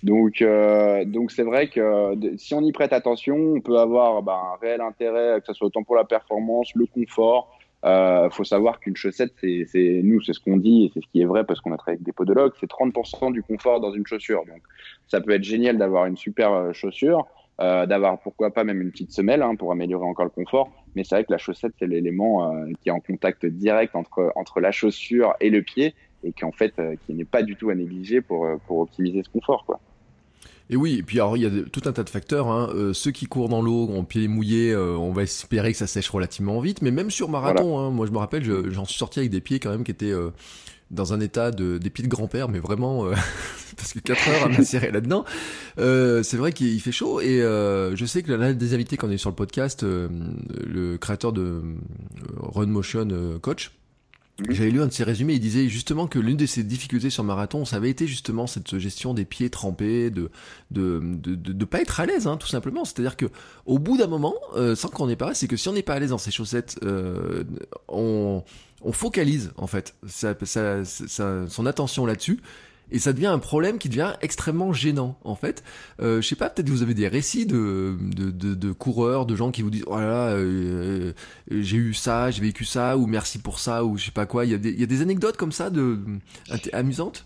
Donc, euh, donc c'est vrai que si on y prête attention, on peut avoir bah, un réel intérêt, que ce soit autant pour la performance, le confort. Il euh, faut savoir qu'une chaussette, c'est nous, c'est ce qu'on dit et c'est ce qui est vrai parce qu'on a travaillé avec des podologues, c'est 30% du confort dans une chaussure. Donc, ça peut être génial d'avoir une super chaussure, euh, d'avoir pourquoi pas même une petite semelle hein, pour améliorer encore le confort. Mais c'est vrai que la chaussette, c'est l'élément euh, qui est en contact direct entre, entre la chaussure et le pied et qui en fait euh, qui n'est pas du tout à négliger pour, pour optimiser ce confort. Quoi. Et oui, et puis alors il y a tout un tas de facteurs. Hein. ceux qui courent dans l'eau en pieds mouillés, on va espérer que ça sèche relativement vite. Mais même sur marathon, hein, moi je me rappelle, j'en suis sorti avec des pieds quand même qui étaient dans un état de pieds de grand-père, mais vraiment euh, parce que 4 heures à m'insérer là-dedans. Euh, c'est vrai qu'il fait chaud et euh, je sais que l'un des invités quand on est sur le podcast, le créateur de Run Motion Coach, mhm. j'avais lu un de ses résumés, il disait justement que l'une de ses difficultés sur marathon, ça avait été justement cette gestion des pieds trempés, de de de, de, pas être à l'aise, hein, tout simplement. C'est-à-dire que au bout d'un moment, sans qu'on ait pas, c'est que si on n'est pas à l'aise dans ses chaussettes, on on focalise en fait son attention là-dessus et ça devient un problème qui devient extrêmement gênant en fait. Euh, je sais pas, peut-être que vous avez des récits de, de, coureurs, de gens qui vous disent oh euh, euh, j'ai eu ça, j'ai vécu ça, ou merci pour ça, ou je sais pas quoi. Il y a des, il y a des anecdotes comme ça de amusantes?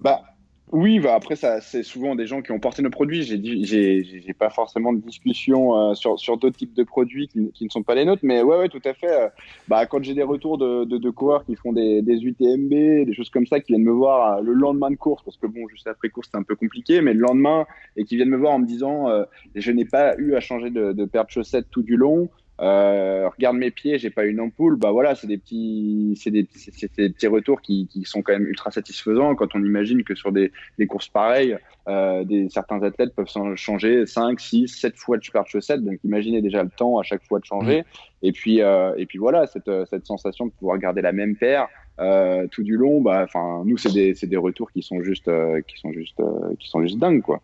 Bah oui, bah après, ça, c'est souvent des gens qui ont porté nos produits. J'ai, j'ai, j'ai pas forcément de discussion euh, sur, sur d'autres types de produits qui, ne sont pas les nôtres, mais ouais, ouais, tout à fait. Euh, bah, quand j'ai des retours de, de, de, coureurs qui font des, des UTMB, des choses comme ça, qui viennent me voir euh, le lendemain de course, parce que bon, juste après course, c'est un peu compliqué, mais le lendemain, et qui viennent me voir en me disant, je n'ai pas eu à changer de, de paire de chaussettes tout du long. Euh, regarde mes pieds, j'ai pas une ampoule. Bah voilà, c'est des petits, c'est des, des, petits retours qui, qui, sont quand même ultra satisfaisants quand on imagine que sur des, des courses pareilles, euh, des, certains athlètes peuvent changer 5, 6, 7 fois de paire de chaussettes. Donc imaginez déjà le temps à chaque fois de changer. Et puis, euh, et puis voilà, cette, cette sensation de pouvoir garder la même paire. Euh, tout du long, bah, enfin, nous, c'est des, des retours qui sont juste, euh, qui sont juste, euh, qui sont juste dingues, quoi.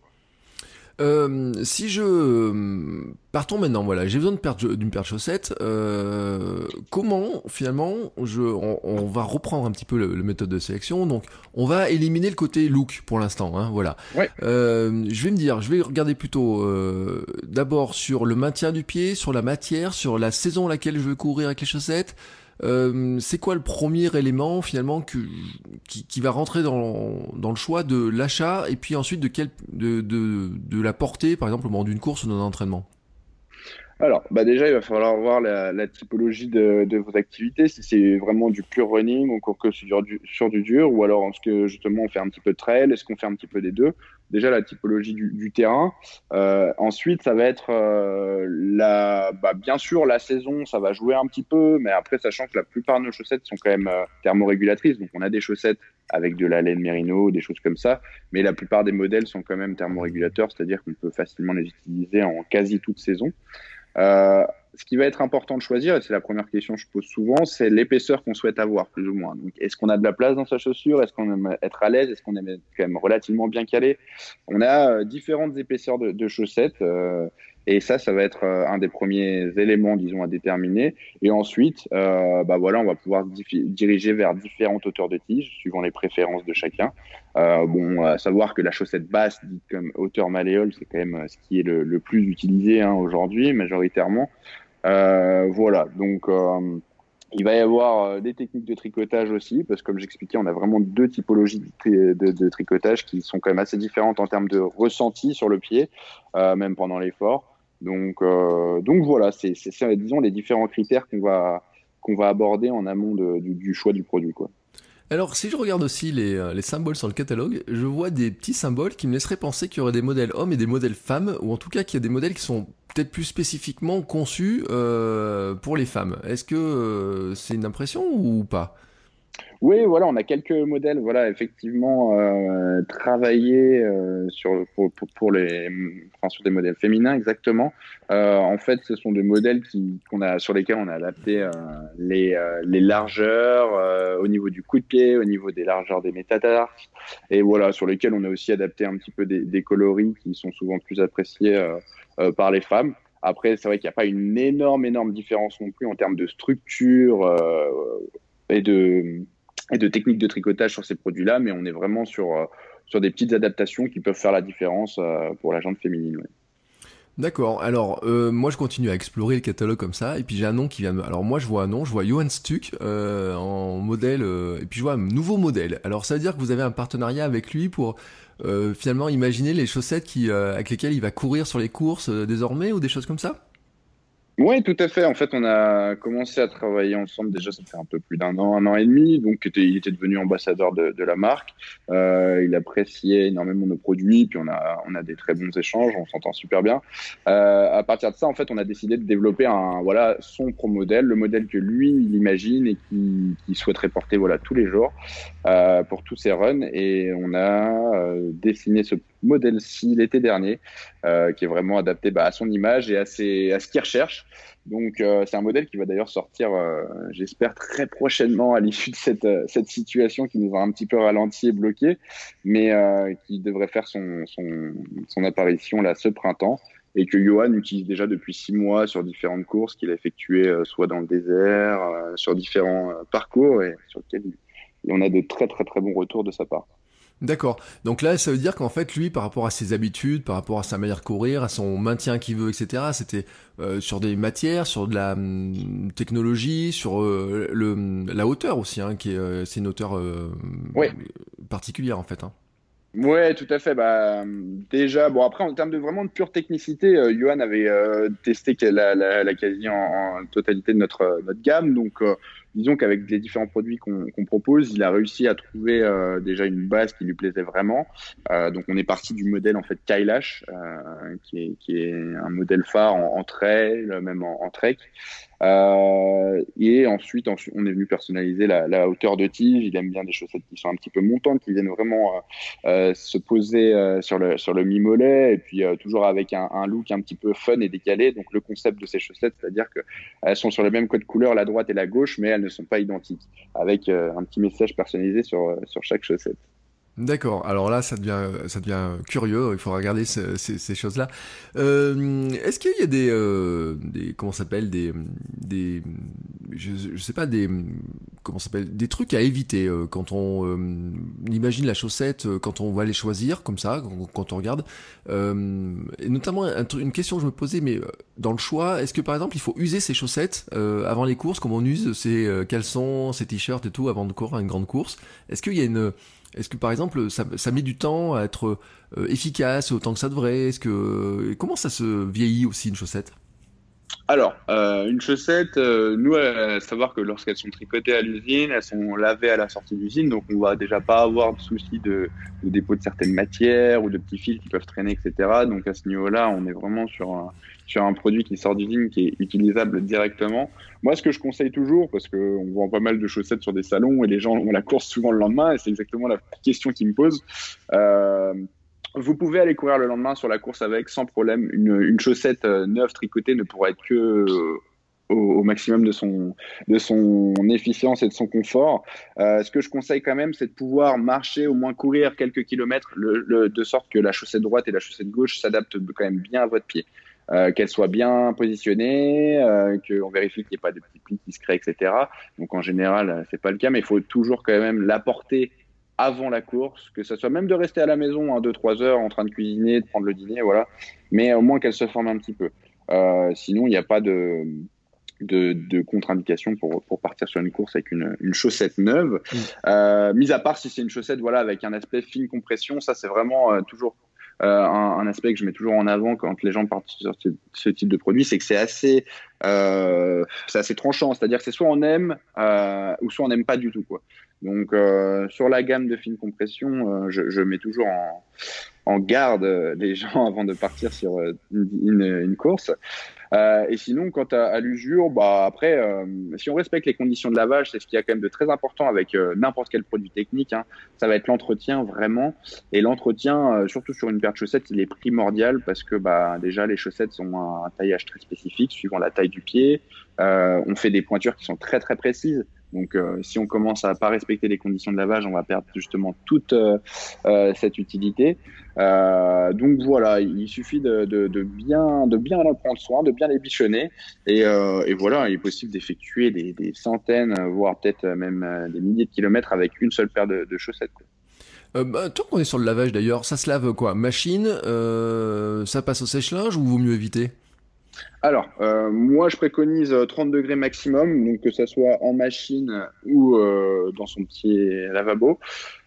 Euh, si je partons maintenant, voilà, j'ai besoin d'une paire de chaussettes. Euh, comment finalement, je, on, va reprendre un petit peu le, méthode de sélection. Donc, on va éliminer le côté look pour l'instant, hein, voilà. Euh, je vais me dire, je vais regarder plutôt d'abord sur le maintien du pied, sur la matière, sur la saison à laquelle je veux courir avec les chaussettes. Euh, c'est quoi le premier élément finalement qui, va rentrer dans, le choix de l'achat et puis ensuite de, la portée par exemple au moment d'une course ou d'un entraînement? Alors, bah déjà, il va falloir voir la, typologie de, vos activités, si c'est vraiment du pure running ou que sur du, sur du dur, ou alors est-ce que justement on fait un petit peu de trail, est-ce qu'on fait un petit peu des deux? Déjà la typologie du, terrain. Euh, ensuite, ça va être euh, la, bah, bien sûr la saison, ça va jouer un petit peu, mais après, sachant que la plupart de nos chaussettes sont quand même euh, thermorégulatrices, donc on a des chaussettes avec de la laine mérino, des choses comme ça, mais la plupart des modèles sont quand même thermorégulateurs, c'est-à-dire qu'on peut facilement les utiliser en quasi toute saison. Ce qui va être important de choisir, et c'est la première question que je pose souvent, c'est l'épaisseur qu'on souhaite avoir, plus ou moins. Donc, est-ce qu'on a de la place dans sa chaussure? Est-ce qu'on aime être à l'aise? Est-ce qu'on aime être quand même relativement bien calé On a euh, différentes épaisseurs de, de chaussettes. Euh, et ça, ça va être euh, un des premiers éléments, disons, à déterminer. Et ensuite, euh, bah voilà, on va pouvoir diriger vers différentes hauteurs de tige, suivant les préférences de chacun. Euh, bon, à savoir que la chaussette basse, dite comme hauteur malléole, c'est quand même ce qui est le, plus utilisé hein, aujourd'hui, majoritairement. Voilà, donc il va y avoir des techniques de tricotage aussi, parce que comme j'expliquais, on a vraiment deux typologies de, de, tricotage qui sont quand même assez différentes en termes de ressenti sur le pied, même pendant l'effort. Donc, euh, donc voilà, c'est, disons les différents critères qu'on va, qu'on va aborder en amont du, choix du produit. Quoi. Alors, si je regarde aussi les, euh, les, symboles sur le catalogue, je vois des petits symboles qui me laisseraient penser qu'il y aurait des modèles hommes et des modèles femmes, ou en tout cas qu'il y a des modèles qui sont peut-être plus spécifiquement conçus euh, pour les femmes. Est-ce que c'est une impression ou pas? Oui, voilà, on a quelques modèles, voilà, effectivement, euh, travaillés euh, sur pour, les, sur des modèles féminins, exactement. Euh, en fait, ce sont des modèles a sur lesquels on a adapté les, les largeurs au niveau du coup de pied, au niveau des largeurs des métatarses, et voilà, sur lesquels on a aussi adapté un petit peu des, des coloris qui sont souvent plus appréciés par les femmes. Après, c'est vrai qu'il n'y a pas une énorme, énorme différence non plus en termes de structure et de techniques de tricotage sur ces produits-là, mais on est vraiment sur, euh, des petites adaptations qui peuvent faire la différence euh, pour la jante féminine. D'accord. Alors euh, moi je continue à explorer le catalogue comme ça et puis j'ai un nom qui vient. Me... Alors moi je vois un nom, je vois Johan Stuck en modèle et puis je vois un nouveau modèle. Alors ça veut dire que vous avez un partenariat avec lui pour finalement imaginer les chaussettes avec lesquelles il va courir sur les courses désormais ou des choses comme ça? Oui, tout à fait. En fait, on a commencé à travailler ensemble déjà, ça fait un peu plus d'un an, un an et demi. Donc, il était devenu ambassadeur de, la marque. Euh, il appréciait énormément nos produits, puis on a, on a des très bons échanges, on s'entend super bien. Euh, à partir de ça, en fait, on a décidé de développer un, voilà, son pro modèle, le modèle que lui, il imagine et qui, qui souhaiterait porter, voilà, tous les jours euh, pour tous ses runs. Et on a dessiné ce modèle-ci l'été dernier, euh, qui est vraiment adapté bah, à son image et à, ce qu'il recherche. Donc euh, c'est un modèle qui va d'ailleurs sortir, euh, j'espère, très prochainement à l'issue de cette, situation qui nous a un petit peu ralenti et bloqué, mais qui devrait faire son, apparition là ce printemps et que Johan utilise déjà depuis six mois sur différentes courses qu'il a effectuées, soit dans le désert, sur différents parcours et sur lesquels on a de très très très bons retours de sa part. D'accord. Donc là, ça veut dire qu'en fait, lui, par rapport à ses habitudes, par rapport à sa manière de courir, à son maintien qu'il veut, etc., c'était euh, sur des matières, sur de la hum, technologie, sur euh, le, la hauteur aussi, hein, qui est, euh, c'est une hauteur particulière en fait. Hein. Ouais, tout à fait. Bah, déjà, bon après en termes de vraiment de pure technicité, euh, Johan avait euh, testé la, la, la quasi en, en, totalité de notre notre gamme. Donc, euh, disons qu'avec les différents produits qu'on propose, il a réussi à trouver euh, déjà une base qui lui plaisait vraiment. Euh, donc, on est parti du modèle en fait Kailash, qui est qui est un modèle phare en, en trail, même en, en trek. Euh, et ensuite, on est venu personnaliser la, hauteur de tige. Il aime bien des chaussettes qui sont un petit peu montantes, qui viennent vraiment euh, euh se poser sur le sur le mi-mollet, et puis toujours avec un, un, look un petit peu fun et décalé. Donc le concept de ces chaussettes, c'est-à-dire que elles sont sur le même code couleur, la droite et la gauche, mais elles ne sont pas identiques, avec un petit message personnalisé sur sur chaque chaussette. D'accord. Alors là, ça devient, ça devient curieux. Il faudra regarder ce, ces, ces choses-là. Euh, Est-ce qu'il y a des, euh, des comment s'appelle des, des, je, je, sais pas des, comment s'appelle des trucs à éviter euh, quand on euh, imagine la chaussette, euh, quand on va les choisir comme ça, quand, on regarde. Et notamment un, une question que je me posais, mais dans le choix, est-ce que par exemple il faut user ses chaussettes avant les courses, comme on use ses caleçons, ses t-shirts et tout avant de courir une grande course? Est-ce qu'il y a une est-ce que par exemple ça, met du temps à être euh, efficace autant que ça devrait? Est-ce que comment ça se vieillit aussi une chaussette? Alors, euh, une chaussette, euh, nous, à savoir que lorsqu'elles sont tricotées à l'usine, elles sont lavées à la sortie d'usine, donc on va déjà pas avoir de souci de, de, dépôt de certaines matières ou de petits fils qui peuvent traîner, etc. Donc à ce niveau-là, on est vraiment sur un, sur un produit qui sort d'usine qui est utilisable directement. Moi, ce que je conseille toujours, parce qu'on voit pas mal de chaussettes sur des salons et les gens ont la course souvent le lendemain, et c'est exactement la question qu'ils me posent. Euh, vous pouvez aller courir le lendemain sur la course avec sans problème. Une, une chaussette euh, neuve tricotée ne pourra être que euh, au, au, maximum de son, de son efficience et de son confort. Euh, ce que je conseille quand même, c'est de pouvoir marcher, au moins courir quelques kilomètres, le, le, de sorte que la chaussette droite et la chaussette gauche s'adaptent quand même bien à votre pied. Euh, qu'elle soit bien positionnée, euh, qu'on vérifie qu'il n'y ait pas de petits plis qui se créent, etc. Donc en général, c'est pas le cas, mais il faut toujours quand même la porter avant la course, que ce soit même de rester à la maison 2-3 heures en train de cuisiner, de prendre le dîner, voilà. Mais au moins qu'elle se forme un petit peu. Euh, sinon, il n'y a pas de, de, de contre-indication pour, pour partir sur une course avec une, une chaussette neuve. Mmh. Euh, mis à part si c'est une chaussette voilà, avec un aspect fine compression, ça c'est vraiment euh, toujours euh, un, un, aspect que je mets toujours en avant quand les gens partent sur ce, ce type de produit, c'est que c'est assez, euh, assez tranchant. C'est-à-dire que c'est soit on aime euh, ou soit on n'aime pas du tout. Quoi. Donc euh, sur la gamme de fine compression, euh, je, je, mets toujours en, en, garde les gens avant de partir sur une, une, une course. Euh, et sinon, quant à, à l'usure, bah après, euh, si on respecte les conditions de lavage, c'est ce qu'il y a quand même de très important avec euh, n'importe quel produit technique. Hein, ça va être l'entretien vraiment. Et l'entretien, euh, surtout sur une paire de chaussettes, il est primordial parce que bah déjà les chaussettes ont un, un taillage très spécifique suivant la taille du pied. on fait des pointures qui sont très très précises. Donc, euh, si on commence à pas respecter les conditions de lavage, on va perdre justement toute euh, euh, cette utilité. donc voilà, il suffit de, bien de bien en prendre soin, de bien les bichonner, et, voilà, il est possible d'effectuer des, centaines, voire peut-être même des milliers de kilomètres avec une seule paire de, chaussettes. Euh, bah, tant qu'on est sur le lavage d'ailleurs, ça se lave quoi? Machine Ça passe au sèche-linge ou vaut mieux éviter? Alors, euh, moi, je préconise 30 degrés maximum, donc que ça soit en machine ou euh, dans son petit lavabo.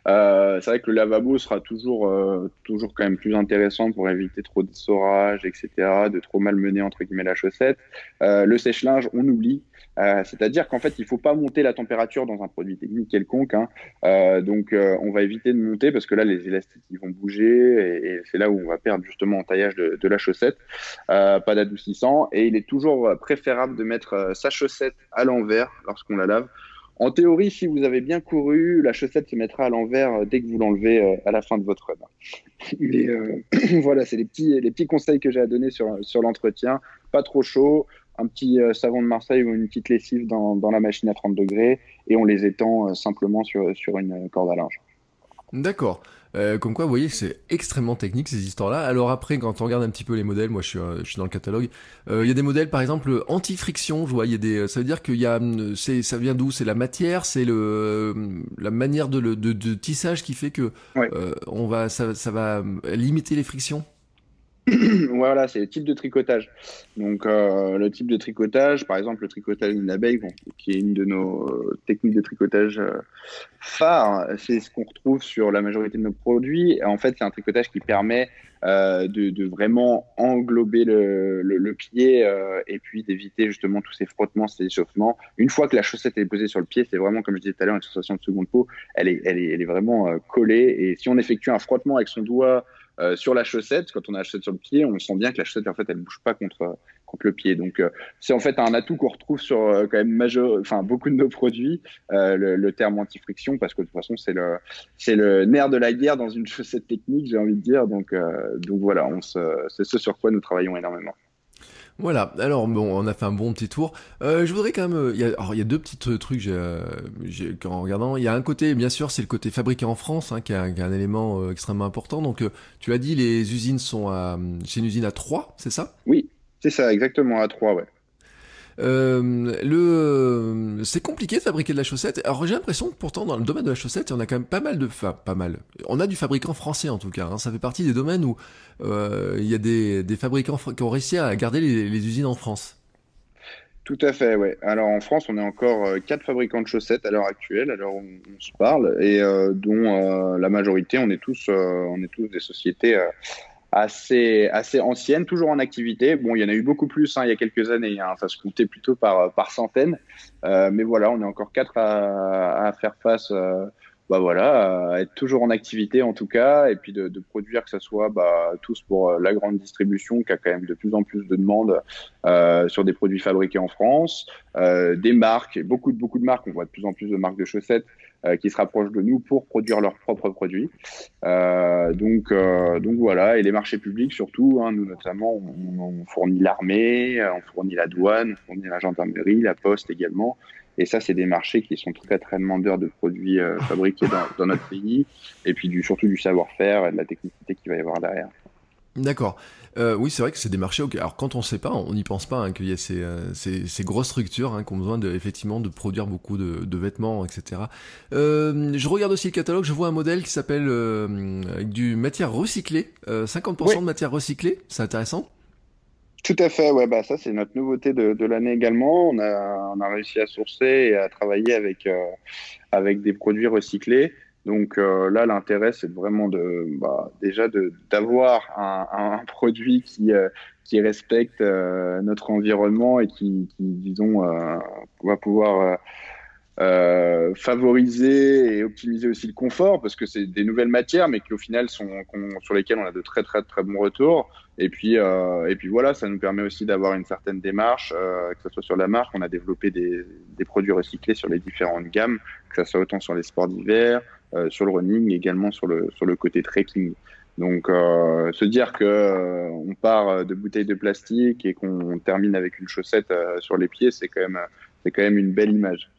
Euh, c'est vrai que le lavabo sera toujours, euh, toujours quand même plus intéressant pour éviter trop d'essorage, etc., de trop malmener entre guillemets la chaussette. Euh, le sèche-linge, on oublie. Euh, c'est-à-dire qu'en fait, il faut pas monter la température dans un produit technique quelconque. Hein. Euh, donc, on va éviter de monter parce que là, les élastiques vont bouger et, c'est là où on va perdre justement en taillage de la chaussette. pas d'adoucissant et il est toujours préférable de mettre sa chaussette à l'envers lorsqu'on la lave en théorie, si vous avez bien couru, la chaussette se mettra à l'envers euh, dès que vous l'enlevez euh, à la fin de votre run. Mais euh, voilà, c'est les petits, les petits conseils que j'ai à donner sur, sur l'entretien. Pas trop chaud, un petit euh, savon de Marseille ou une petite lessive dans, dans, la machine à 30 degrés et on les étend euh, simplement sur, sur une corde à linge. D'accord. Euh, comme quoi, vous voyez, c'est extrêmement technique ces histoires-là. Alors après, quand on regarde un petit peu les modèles, moi je suis, euh, je suis dans le catalogue, euh, il y a des modèles par exemple anti-friction, je vois, il y a des, ça veut dire qu'il y a, c'est, ça vient d'où? C'est la matière, c'est le, la manière de, le, de, de tissage qui fait que ouais. on va, ça, ça va limiter les frictions? voilà, c'est le type de tricotage. Donc, euh, le type de tricotage, par exemple, le tricotage d'une abeille, bon, qui est une de nos euh, techniques de tricotage euh, phares, c'est ce qu'on retrouve sur la majorité de nos produits. En fait, c'est un tricotage qui permet euh, de, de, vraiment englober le, le, le pied euh, et puis d'éviter justement tous ces frottements, ces échauffements. Une fois que la chaussette est posée sur le pied, c'est vraiment, comme je disais tout à l'heure, une sensation de seconde peau. Elle est, elle est, elle est vraiment collée. Et si on effectue un frottement avec son doigt, euh, sur la chaussette, quand on a la chaussette sur le pied, on sent bien que la chaussette en fait elle bouge pas contre contre le pied. Donc euh, c'est en fait un atout qu'on retrouve sur euh, quand même majeur, enfin beaucoup de nos produits, le, le, terme anti-friction parce que de toute façon c'est le c'est le nerf de la guerre dans une chaussette technique, j'ai envie de dire. Donc donc voilà, on se, c'est ce sur quoi nous travaillons énormément. Voilà, alors bon, on a fait un bon petit tour. Euh, je voudrais quand même. Il y a, alors, il y a deux petits trucs j'ai, j'ai, en regardant. Il y a un côté, bien sûr, c'est le côté fabriqué en France, hein, qui, est un, un élément euh, extrêmement important. Donc, euh, tu l'as dit, les usines sont à. C'est une usine à 3, c'est ça? Oui, c'est ça, exactement, à 3, ouais. Euh, le, c'est compliqué de fabriquer de la chaussette. Alors j'ai l'impression que pourtant dans le domaine de la chaussette, on a quand même pas mal de, enfin pas mal. On a du fabricant français en tout cas. Hein. Ça fait partie des domaines où euh, il y a des, des fabricants qui ont réussi à garder les, usines en France. Tout à fait, ouais. Alors en France, on est encore euh, quatre fabricants de chaussettes à l'heure actuelle, alors on, on se parle, et euh, dont euh, la majorité, on est tous, on est tous des sociétés assez, assez ancienne, toujours en activité. Bon, il y en a eu beaucoup plus hein, il y a quelques années, ça se comptait plutôt par, par centaines. Euh, mais voilà, on est encore quatre à, à faire face. Euh, bah voilà, à être toujours en activité en tout cas, et puis de, produire que ce soit bah, tous pour euh, la grande distribution qui a quand même de plus en plus de demandes euh, sur des produits fabriqués en France, euh, des marques, beaucoup de beaucoup de marques, on voit de plus en plus de marques de chaussettes euh, qui se rapprochent de nous pour produire leurs propres produits. Euh, donc donc voilà, et les marchés publics surtout, hein, nous notamment, on, fournit l'armée, on fournit la douane, on fournit la gendarmerie, la poste également. Et ça, c'est des marchés qui sont très très demandeurs de produits euh, fabriqués dans, notre pays, et puis surtout du savoir-faire et de la technicité qu'il va y avoir derrière. D'accord. Euh, oui, c'est vrai que c'est des marchés. Okay. Alors quand on ne sait pas, on n'y pense pas hein, qu'il y a ces, euh, ces, ces, grosses structures hein, qui ont besoin de, effectivement de produire beaucoup de, de vêtements, etc. Euh, je regarde aussi le catalogue, je vois un modèle qui s'appelle euh, avec du matière recyclée, 50% oui. de matière recyclée. C'est intéressant. Tout à fait, ouais, bah ça c'est notre nouveauté de, de l'année également. On a, on a réussi à sourcer et à travailler avec euh, avec des produits recyclés. Donc euh, là, l'intérêt c'est vraiment de bah, déjà d'avoir un, produit qui euh, respecte euh, notre environnement et qui, disons va pouvoir favoriser et optimiser aussi le confort parce que c'est des nouvelles matières mais qui au final sont sur lesquelles on a de très très très bons retours. Et puis et puis voilà ça nous permet aussi d'avoir une certaine démarche que ce soit sur la marque. On a développé des, des produits recyclés sur les différentes gammes que ce soit autant sur les sports d'hiver sur le running également sur le sur le côté trekking donc euh, se dire que euh, on part de bouteilles de plastique et qu'on termine avec une chaussette euh, sur les pieds c'est quand même quand même une belle image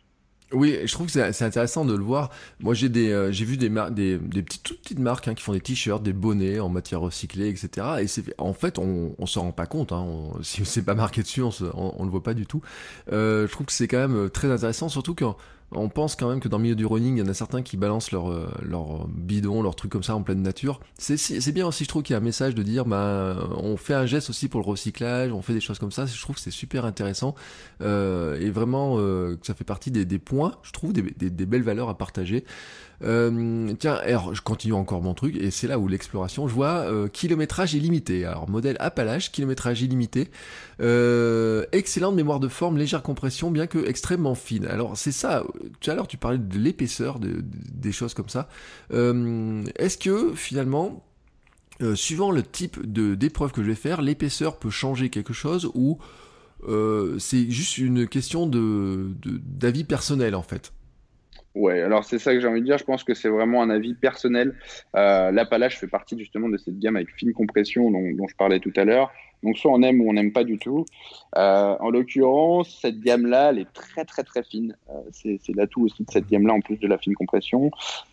oui, je trouve que c'est intéressant de le voir. Moi, j'ai euh, vu des, des, petites, toutes petites marques hein, qui font des t-shirts, des bonnets en matière recyclée, etc. Et en fait, on, on s'en rend pas compte. Hein, on, si c'est pas marqué dessus, on, se, on, le voit pas du tout. Euh, je trouve que c'est quand même très intéressant, surtout quand on pense quand même que dans le milieu du running, il y en a certains qui balancent leur, euh, leur bidon, leur truc comme ça en pleine nature. C'est bien aussi, je trouve qu'il y a un message de dire, bah, on fait un geste aussi pour le recyclage, on fait des choses comme ça. Je trouve que c'est super intéressant euh, et vraiment euh, ça fait partie des, des points, je trouve, des, des, des, belles valeurs à partager. Euh, tiens, alors je continue encore mon truc et c'est là où l'exploration, je vois euh, kilométrage illimité. Alors modèle Appalache, kilométrage illimité, euh, excellente mémoire de forme, légère compression, bien que extrêmement fine. Alors c'est ça. Tout à l'heure tu parlais de l'épaisseur, de, de, des choses comme ça. Euh, Est-ce que finalement euh, suivant le type d'épreuve que je vais faire, l'épaisseur peut changer quelque chose ou euh, c'est juste une question de d'avis personnel en fait? Ouais, alors c'est ça que j'ai envie de dire. Je pense que c'est vraiment un avis personnel. Euh, L'Appalache fait partie justement de cette gamme avec fine compression dont, dont je parlais tout à l'heure. Donc soit on aime ou on n'aime pas du tout. Euh, en l'occurrence, cette gamme-là, elle est très très très fine. Euh, c'est l'atout aussi de cette gamme-là en plus de la fine compression.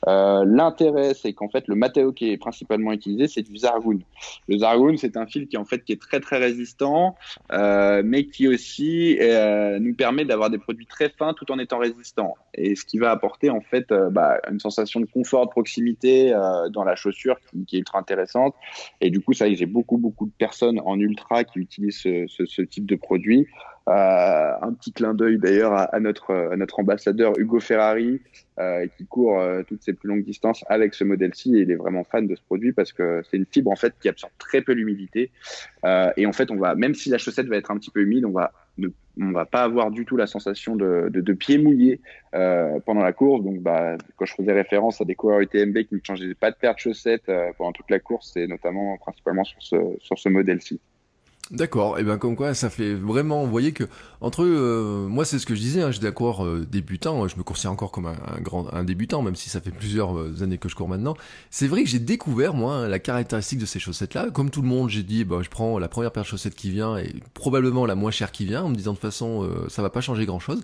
Euh, L'intérêt, c'est qu'en fait le matériau qui est principalement utilisé, c'est du Zargoon. Le Zargoon, c'est un fil qui en fait qui est très très résistant, mais qui aussi nous permet d'avoir des produits très fins tout en étant résistants. Et ce qui va apporter en fait bah, une sensation de confort, de proximité dans la chaussure qui, qui, est ultra intéressante. Et du coup, ça, j'ai beaucoup beaucoup de personnes en ultra qui utilisent ce, type de produit. Euh, un petit clin d'œil d'ailleurs à, notre, notre ambassadeur Hugo Ferrari euh, qui court euh, toutes ses plus longues distances avec ce modèle-ci il est vraiment fan de ce produit parce que c'est une fibre en fait qui absorbe très peu l'humidité et en fait on va même si la chaussette va être un petit peu humide on va ne, on va pas avoir du tout la sensation de, de, de pied mouillé euh, pendant la course. Donc, bah, quand je faisais référence à des coureurs UTMB qui ne changeaient pas de paire de chaussettes pendant toute la course, c'est notamment principalement sur ce, sur ce modèle-ci. D'accord, et eh bien comme quoi ça fait vraiment, vous voyez que entre euh, moi c'est ce que je disais, hein, j'étais d'accord euh, débutant, je me considère encore comme un, grand un débutant, même si ça fait plusieurs euh, années que je cours maintenant. C'est vrai que j'ai découvert moi la caractéristique de ces chaussettes là. Comme tout le monde, j'ai dit bah je prends la première paire de chaussettes qui vient et probablement la moins chère qui vient, en me disant de toute façon euh, ça va pas changer grand chose.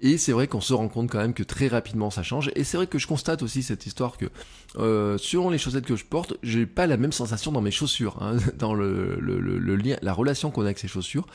Et c'est vrai qu'on se rend compte quand même que très rapidement ça change. Et c'est vrai que je constate aussi cette histoire que euh, selon les chaussettes que je porte, j'ai pas la même sensation dans mes chaussures, hein, dans le, le, le, le, lien, la relation qu'on a avec ces chaussures,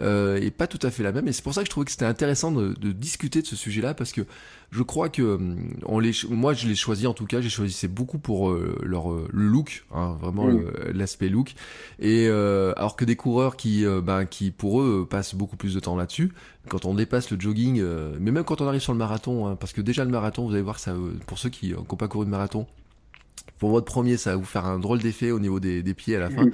euh, est pas tout à fait la même. Et c'est pour ça que je trouvais que c'était intéressant de, de, discuter de ce sujet-là parce que je crois que hum, on les, moi je les choisis en tout cas, j'ai choisi c'est beaucoup pour euh, leur euh, le look, hein, vraiment mmh. l'aspect look. Et euh, alors que des coureurs qui, ben, qui pour eux passent beaucoup plus de temps là-dessus, quand on dépasse le jogging, mais même quand on arrive sur le marathon, hein, parce que déjà le marathon, vous allez voir ça, pour ceux qui n'ont pas couru de marathon, pour votre premier, ça va vous faire un drôle d'effet au niveau des, des pieds à la fin.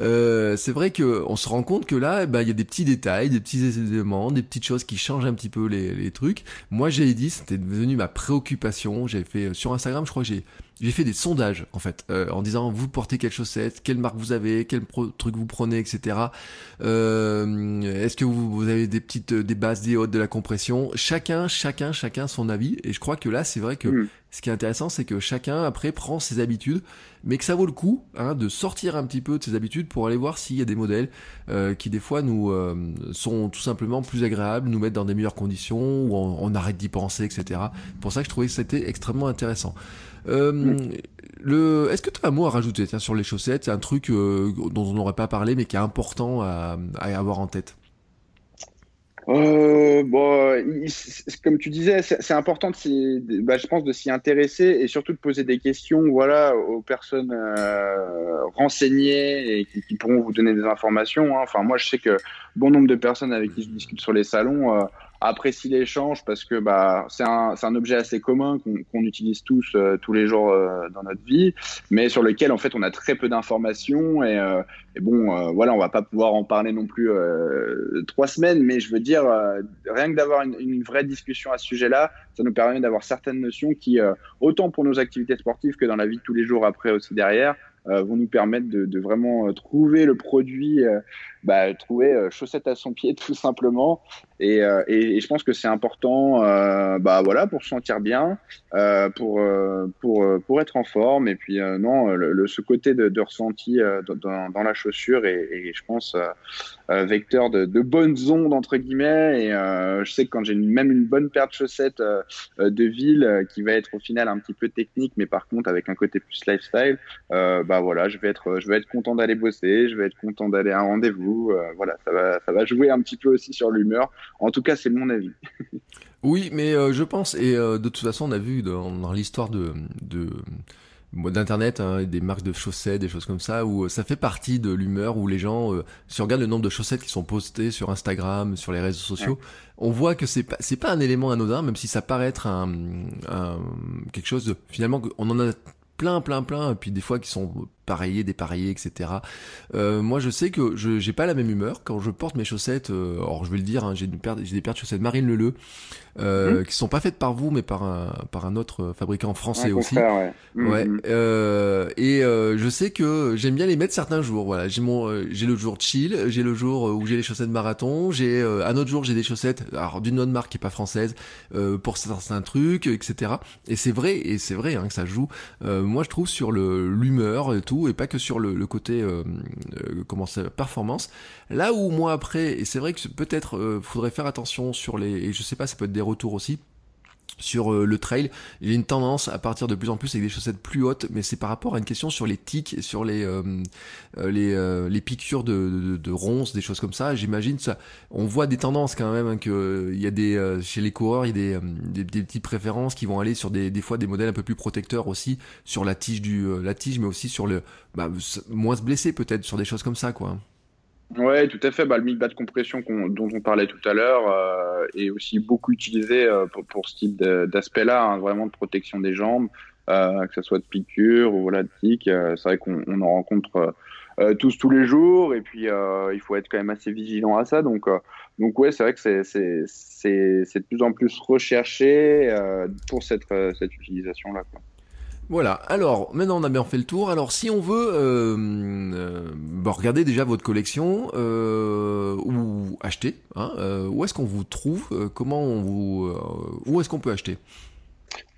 Euh, c'est vrai que on se rend compte que là, bah, il y a des petits détails, des petits éléments, des petites choses qui changent un petit peu les, les trucs. Moi, j'ai dit, c'était devenu ma préoccupation. J'ai fait sur Instagram, je crois que j'ai j'ai fait des sondages en fait euh, en disant vous portez quelle chaussette, quelle marque vous avez, quel truc vous prenez, etc. Euh, Est-ce que vous, vous, avez des petites des bases, des hautes, de la compression? Chacun, chacun, chacun son avis. Et je crois que là c'est vrai que mm. ce qui est intéressant c'est que chacun après prend ses habitudes, mais que ça vaut le coup hein, de sortir un petit peu de ses habitudes pour aller voir s'il y a des modèles euh, qui des fois nous euh, sont tout simplement plus agréables, nous mettent dans des meilleures conditions, ou on, on arrête d'y penser, etc. Pour ça que je trouvais que c'était extrêmement intéressant. Euh, le, est-ce que tu as un mot à rajouter tiens, sur les chaussettes? C'est un truc euh, dont on n'aurait pas parlé, mais qui est important à, avoir en tête. Euh, bon, comme tu disais, c'est important, de, bah, je pense, de s'y intéresser et surtout de poser des questions, voilà, aux personnes euh, renseignées et qui, pourront vous donner des informations. Hein. Enfin, moi, je sais que bon nombre de personnes avec qui je discute sur les salons apprécie l'échange parce que bah, c'est un, un, objet assez commun qu'on utilise tous euh, tous les jours euh, dans notre vie, mais sur lequel en fait on a très peu d'informations et, euh, et, bon voilà on va pas pouvoir en parler non plus trois semaines, mais je veux dire rien que d'avoir une, une, vraie discussion à ce sujet-là, ça nous permet d'avoir certaines notions qui autant pour nos activités sportives que dans la vie de tous les jours après aussi derrière vont nous permettre de, de vraiment trouver le produit bah, trouver euh, chaussette à son pied tout simplement. Et, euh, et, et je pense que c'est important, euh, bah voilà, pour se sentir bien, pour pour pour être en forme. Et puis non, le, ce côté de, ressenti dans, la chaussure et, et je pense vecteur de, de, bonnes ondes entre guillemets. Et je sais que quand j'ai même une bonne paire de chaussettes de ville qui va être au final un petit peu technique, mais par contre avec un côté plus lifestyle, bah voilà, je vais être je vais être content d'aller bosser, je vais être content d'aller à un rendez-vous euh, voilà, ça va, ça va jouer un petit peu aussi sur l'humeur. En tout cas, c'est mon avis. oui, mais euh, je pense, et euh, de toute façon, on a vu dans, l'histoire de, de d'internet, hein, des marques de chaussettes, des choses comme ça, où ça fait partie de l'humeur, où les gens, si on regarde le nombre de chaussettes qui sont postées sur Instagram, sur les réseaux sociaux, on voit que c'est pas c'est pas un élément anodin, même si ça paraît être un, quelque chose de finalement on en a plein, plein, plein, et puis des fois qui sont pareillés, dépareillés, etc. Euh, moi, je sais que je j'ai pas la même humeur quand je porte mes chaussettes. Euh, alors, je vais le dire, hein, j'ai une paire, j'ai des paires de chaussettes Marine Leleu euh, mmh. qui sont pas faites par vous, mais par un par un autre fabricant français aussi. ouais. ouais mmh, mmh. Euh, et euh, je sais que j'aime bien les mettre certains jours. Voilà, j'ai mon euh, j'ai le jour chill, j'ai le jour où j'ai les chaussettes marathon, j'ai un autre jour j'ai des chaussettes alors d'une autre marque qui est pas française pour certains trucs, etc. Et c'est vrai et c'est vrai hein, que ça joue. moi, je trouve sur le l'humeur et pas que sur le, côté euh, euh, comment performance. Là où moi après, et c'est vrai que peut-être euh, faudrait faire attention sur les, et je sais pas, ça peut être des retours aussi sur euh, le trail, il y a une tendance à partir de plus en plus avec des chaussettes plus hautes, mais c'est par rapport à une question sur les tics, sur les euh, euh, les, les, piqûres de, de, ronces, des choses comme ça. J'imagine ça. On voit des tendances quand même hein, que il y a des chez les coureurs, il y a des, des, petites préférences qui vont aller sur des, des fois des modèles un peu plus protecteurs aussi sur la tige du la tige, mais aussi sur le bah, moins se blesser peut-être sur des choses comme ça quoi. Ouais, tout à fait. Bah, le mid-bas de compression dont on parlait tout à l'heure euh, est aussi beaucoup utilisé euh, pour, pour, ce type d'aspect-là, hein, vraiment de protection des jambes, euh, que ce soit de piqûres ou voilà, de tiques. Euh, c'est vrai qu'on on en rencontre euh, tous tous les jours et puis il faut être quand même assez vigilant à ça. Donc, donc ouais, c'est vrai que c'est de plus en plus recherché pour cette, cette utilisation-là. Voilà, alors maintenant on a bien fait le tour. Alors si on veut euh, euh bah, regarder déjà votre collection euh, ou acheter, hein, où est-ce qu'on vous trouve Comment on vous, où est-ce qu'on peut acheter?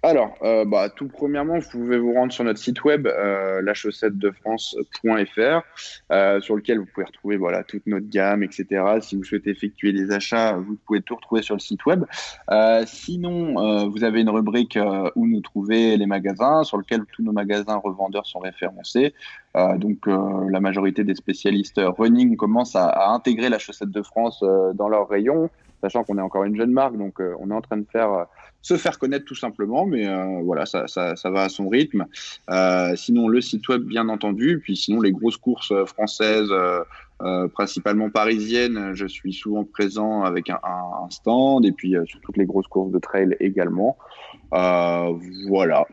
Alors, euh, bah, tout premièrement, vous pouvez vous rendre sur notre site web, euh, lachaussette-de-france.fr, euh, sur lequel vous pouvez retrouver voilà toute notre gamme, etc. Si vous souhaitez effectuer des achats, vous pouvez tout retrouver sur le site web. Euh, sinon, vous avez une rubrique où nous trouver les magasins, sur lequel tous nos magasins revendeurs sont référencés. donc, la majorité des spécialistes running commencent à, à intégrer la chaussette de France dans leur rayon, sachant qu'on est encore une jeune marque, donc on est en train de faire se faire connaître tout simplement, mais euh, voilà, ça, ça, va à son rythme. Euh, sinon, le site web, bien entendu, puis sinon, les grosses courses euh, françaises principalement parisienne, je suis souvent présent avec un, un stand et puis sur toutes les grosses courses de trail également. voilà,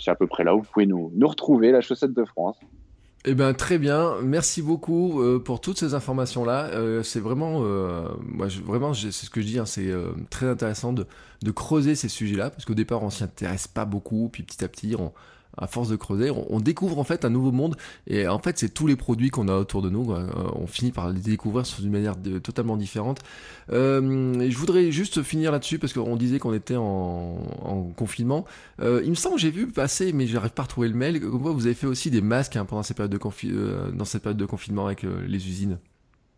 c'est à peu près là où vous pouvez nous, nous retrouver, la chaussette de France. Eh bien, très bien. Merci beaucoup euh, pour toutes ces informations-là. Euh, c'est vraiment, euh, moi, vraiment, c'est ce que je dis, hein, c'est très intéressant de, de creuser ces sujets-là, parce qu'au départ, on s'y intéresse pas beaucoup, puis petit à petit, on, à force de creuser, on, découvre en fait un nouveau monde. Et en fait, c'est tous les produits qu'on a autour de nous. Euh, on finit par les découvrir d'une manière totalement différente. Euh, je voudrais juste finir là-dessus parce qu'on disait qu'on était en, confinement. Euh, il me semble que j'ai vu passer, mais j'arrive pas à retrouver le mail. Vous avez fait aussi des masques hein, pendant cette période de dans cette période de confinement avec les usines.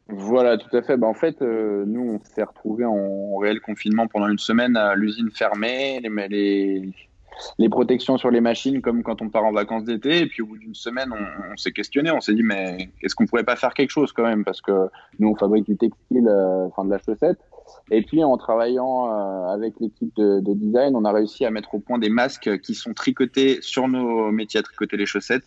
Voilà, tout à fait. Bah, en fait, nous, on s'est retrouvés en réel confinement pendant une semaine à l'usine fermée. Les, les, les protections sur les machines comme quand on part en vacances d'été. Et puis au bout d'une semaine, on, s'est questionné, on s'est dit mais est-ce qu'on pourrait pas faire quelque chose quand même? Parce que nous on fabrique du textile, euh, enfin de la chaussette. Et puis en travaillant euh, avec l'équipe de, design, on a réussi à mettre au point des masques qui sont tricotés sur nos métiers à tricoter les chaussettes.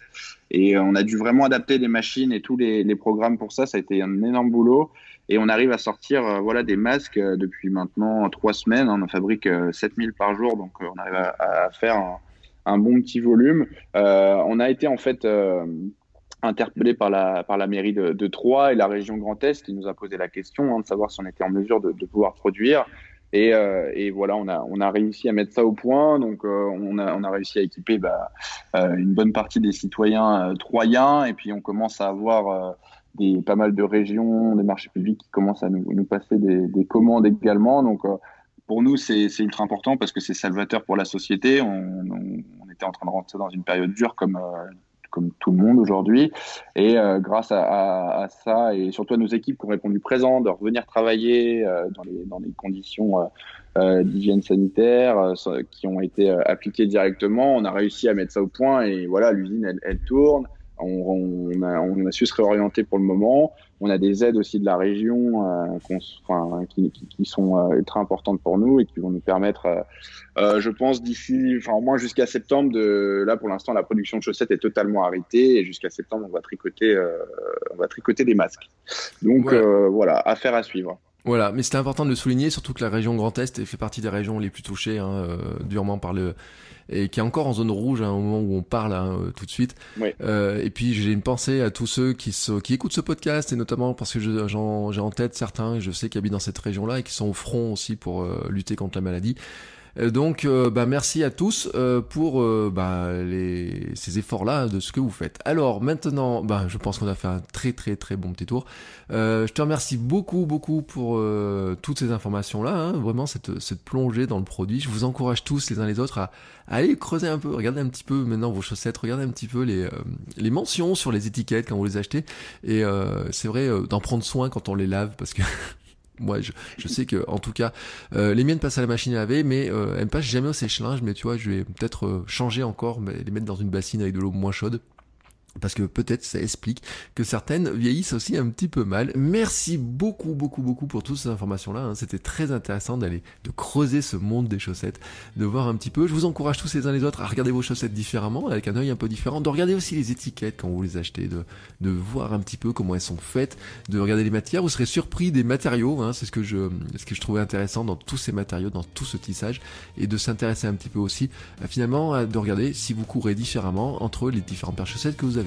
Et on a dû vraiment adapter les machines et tous les, les programmes pour ça. Ça a été un énorme boulot. Et on arrive à sortir euh, voilà, des masques euh, depuis maintenant trois semaines. On en fabrique 7000 euh, par jour, donc on arrive à, faire un, bon petit volume. on a été en fait interpellé par la, par la mairie de, Troyes et la région Grand Est qui nous a posé la question hein, de savoir si on était en mesure de, pouvoir produire. Et, et, voilà, on a, on a réussi à mettre ça au point. Donc, on, a, on a réussi à équiper bah, une bonne partie des citoyens troyens. Et puis, on commence à avoir des, pas mal de régions, des marchés publics qui commencent à nous, nous passer des, des, commandes également. Donc, euh, pour nous, c'est ultra important parce que c'est salvateur pour la société. On, était en train de rentrer dans une période dure comme, euh, comme tout le monde aujourd'hui. Et euh, grâce à, ça, et surtout à nos équipes qui ont répondu présent, de revenir travailler dans, les, dans les conditions d'hygiène sanitaire qui ont été appliquées directement, on a réussi à mettre ça au point. Et voilà, l'usine, elle tourne on, a, su se réorienter pour le moment. On a des aides aussi de la région euh, qui, sont euh, très importantes pour nous et qui vont nous permettre, euh, je pense, d'ici, enfin au moins jusqu'à septembre, de là pour l'instant la production de chaussettes est totalement arrêtée et jusqu'à septembre on va tricoter, on va tricoter des masques. Donc voilà, affaire à suivre. Voilà, mais c'était important de le souligner, surtout que la région Grand Est fait partie des régions les plus touchées hein, durement par le et qui est encore en zone rouge hein, au moment où on parle hein, euh, tout de suite. Euh, et puis j'ai une pensée à tous ceux qui, qui écoutent ce podcast et notamment parce que j'ai en tête certains, je sais, qui habitent dans cette région-là et qui sont au front aussi pour euh, lutter contre la maladie. Euh, donc, euh, bah, merci à tous euh, pour bah, les, ces efforts-là de ce que vous faites. Alors maintenant, bah, je pense qu'on a fait un très très très bon petit tour. je te remercie beaucoup beaucoup pour toutes ces informations-là, hein, vraiment cette, cette plongée dans le produit. Je vous encourage tous les uns les autres à, aller creuser un peu, regardez un petit peu maintenant vos chaussettes, regardez un petit peu les, les mentions sur les étiquettes quand vous les achetez. Et c'est vrai d'en prendre soin quand on les lave parce que moi je, sais que en tout cas euh, les miennes passent à la machine à laver mais euh, elles passent jamais au sèche-linge mais tu vois je vais peut-être euh, changer encore mais les mettre dans une bassine avec de l'eau moins chaude parce que peut-être ça explique que certaines vieillissent aussi un petit peu mal. Merci beaucoup, beaucoup, beaucoup pour toutes ces informations-là. Hein. C'était très intéressant d'aller, de creuser ce monde des chaussettes, de voir un petit peu. Je vous encourage tous les uns les autres à regarder vos chaussettes différemment, avec un œil un peu différent, de regarder aussi les étiquettes quand vous les achetez, de, de voir un petit peu comment elles sont faites, de regarder les matières. Vous serez surpris des matériaux. Hein. C'est ce que je, ce que je trouvais intéressant dans tous ces matériaux, dans tout ce tissage, et de s'intéresser un petit peu aussi, finalement, de regarder si vous courez différemment entre les différentes paires de chaussettes que vous avez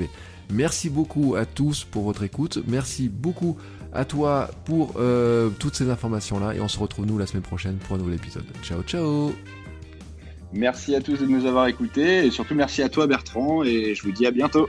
Merci beaucoup à tous pour votre écoute. Merci beaucoup à toi pour euh, toutes ces informations-là. Et on se retrouve nous la semaine prochaine pour un nouvel épisode. Ciao, ciao Merci à tous de nous avoir écoutés. Et surtout merci à toi Bertrand. Et je vous dis à bientôt.